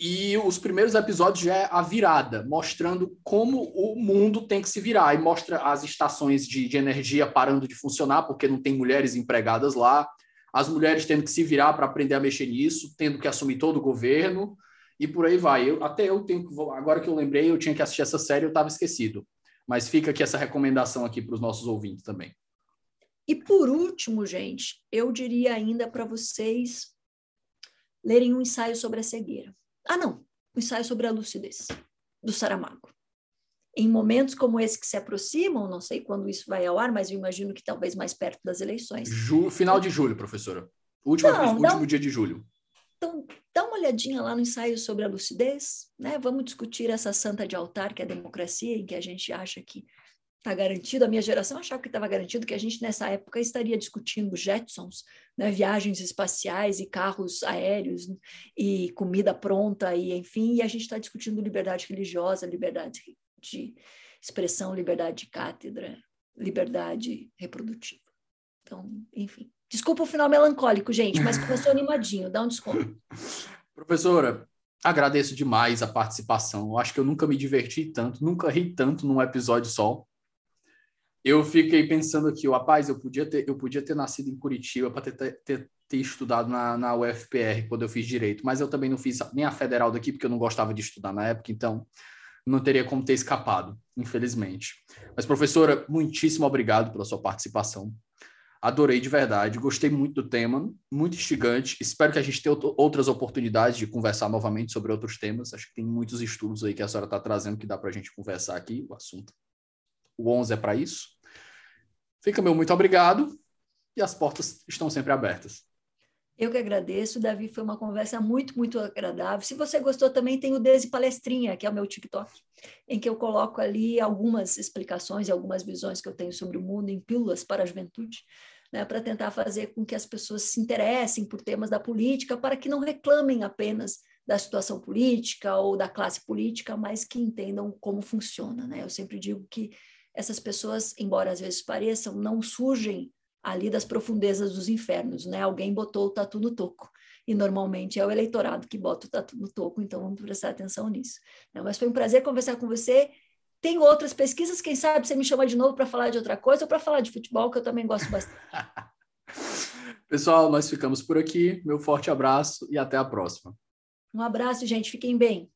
E os primeiros episódios já é a virada, mostrando como o mundo tem que se virar. E mostra as estações de, de energia parando de funcionar, porque não tem mulheres empregadas lá as mulheres tendo que se virar para aprender a mexer nisso, tendo que assumir todo o governo e por aí vai. Eu, até eu tenho agora que eu lembrei, eu tinha que assistir essa série, eu estava esquecido. Mas fica aqui essa recomendação aqui para os nossos ouvintes também. E por último, gente, eu diria ainda para vocês lerem um ensaio sobre a cegueira. Ah, não, um ensaio sobre a lucidez, do Saramago em momentos como esse que se aproximam, não sei quando isso vai ao ar, mas eu imagino que talvez mais perto das eleições. Ju, final de julho, professora. Último, não, último dia de julho. Então, dá uma olhadinha lá no ensaio sobre a lucidez, né? Vamos discutir essa santa de altar que é a democracia, em que a gente acha que está garantido. A minha geração achava que estava garantido que a gente nessa época estaria discutindo Jetsons, né? viagens espaciais e carros aéreos e comida pronta e enfim, e a gente está discutindo liberdade religiosa, liberdade de expressão, liberdade de cátedra, liberdade reprodutiva. Então, enfim. Desculpa o final melancólico, gente, mas começou animadinho, dá um desconto. Professora, agradeço demais a participação. Eu acho que eu nunca me diverti tanto, nunca ri tanto num episódio só. Eu fiquei pensando aqui, rapaz, eu podia ter, eu podia ter nascido em Curitiba para ter, ter, ter, estudado na, na UFPR quando eu fiz direito, mas eu também não fiz nem a federal daqui porque eu não gostava de estudar na época, então não teria como ter escapado, infelizmente. Mas, professora, muitíssimo obrigado pela sua participação. Adorei de verdade, gostei muito do tema, muito instigante. Espero que a gente tenha outras oportunidades de conversar novamente sobre outros temas. Acho que tem muitos estudos aí que a senhora está trazendo que dá para a gente conversar aqui. O assunto, o 11 é para isso. Fica meu muito obrigado e as portas estão sempre abertas. Eu que agradeço, Davi, foi uma conversa muito, muito agradável. Se você gostou também, tem o Desi Palestrinha, que é o meu TikTok, em que eu coloco ali algumas explicações e algumas visões que eu tenho sobre o mundo em pílulas para a juventude, né, para tentar fazer com que as pessoas se interessem por temas da política, para que não reclamem apenas da situação política ou da classe política, mas que entendam como funciona. Né? Eu sempre digo que essas pessoas, embora às vezes pareçam, não surgem ali das profundezas dos infernos, né? Alguém botou o tatu no toco. E normalmente é o eleitorado que bota o tatu no toco, então vamos prestar atenção nisso. Mas foi um prazer conversar com você. Tem outras pesquisas, quem sabe você me chama de novo para falar de outra coisa ou para falar de futebol, que eu também gosto bastante. Pessoal, nós ficamos por aqui. Meu forte abraço e até a próxima. Um abraço, gente. Fiquem bem.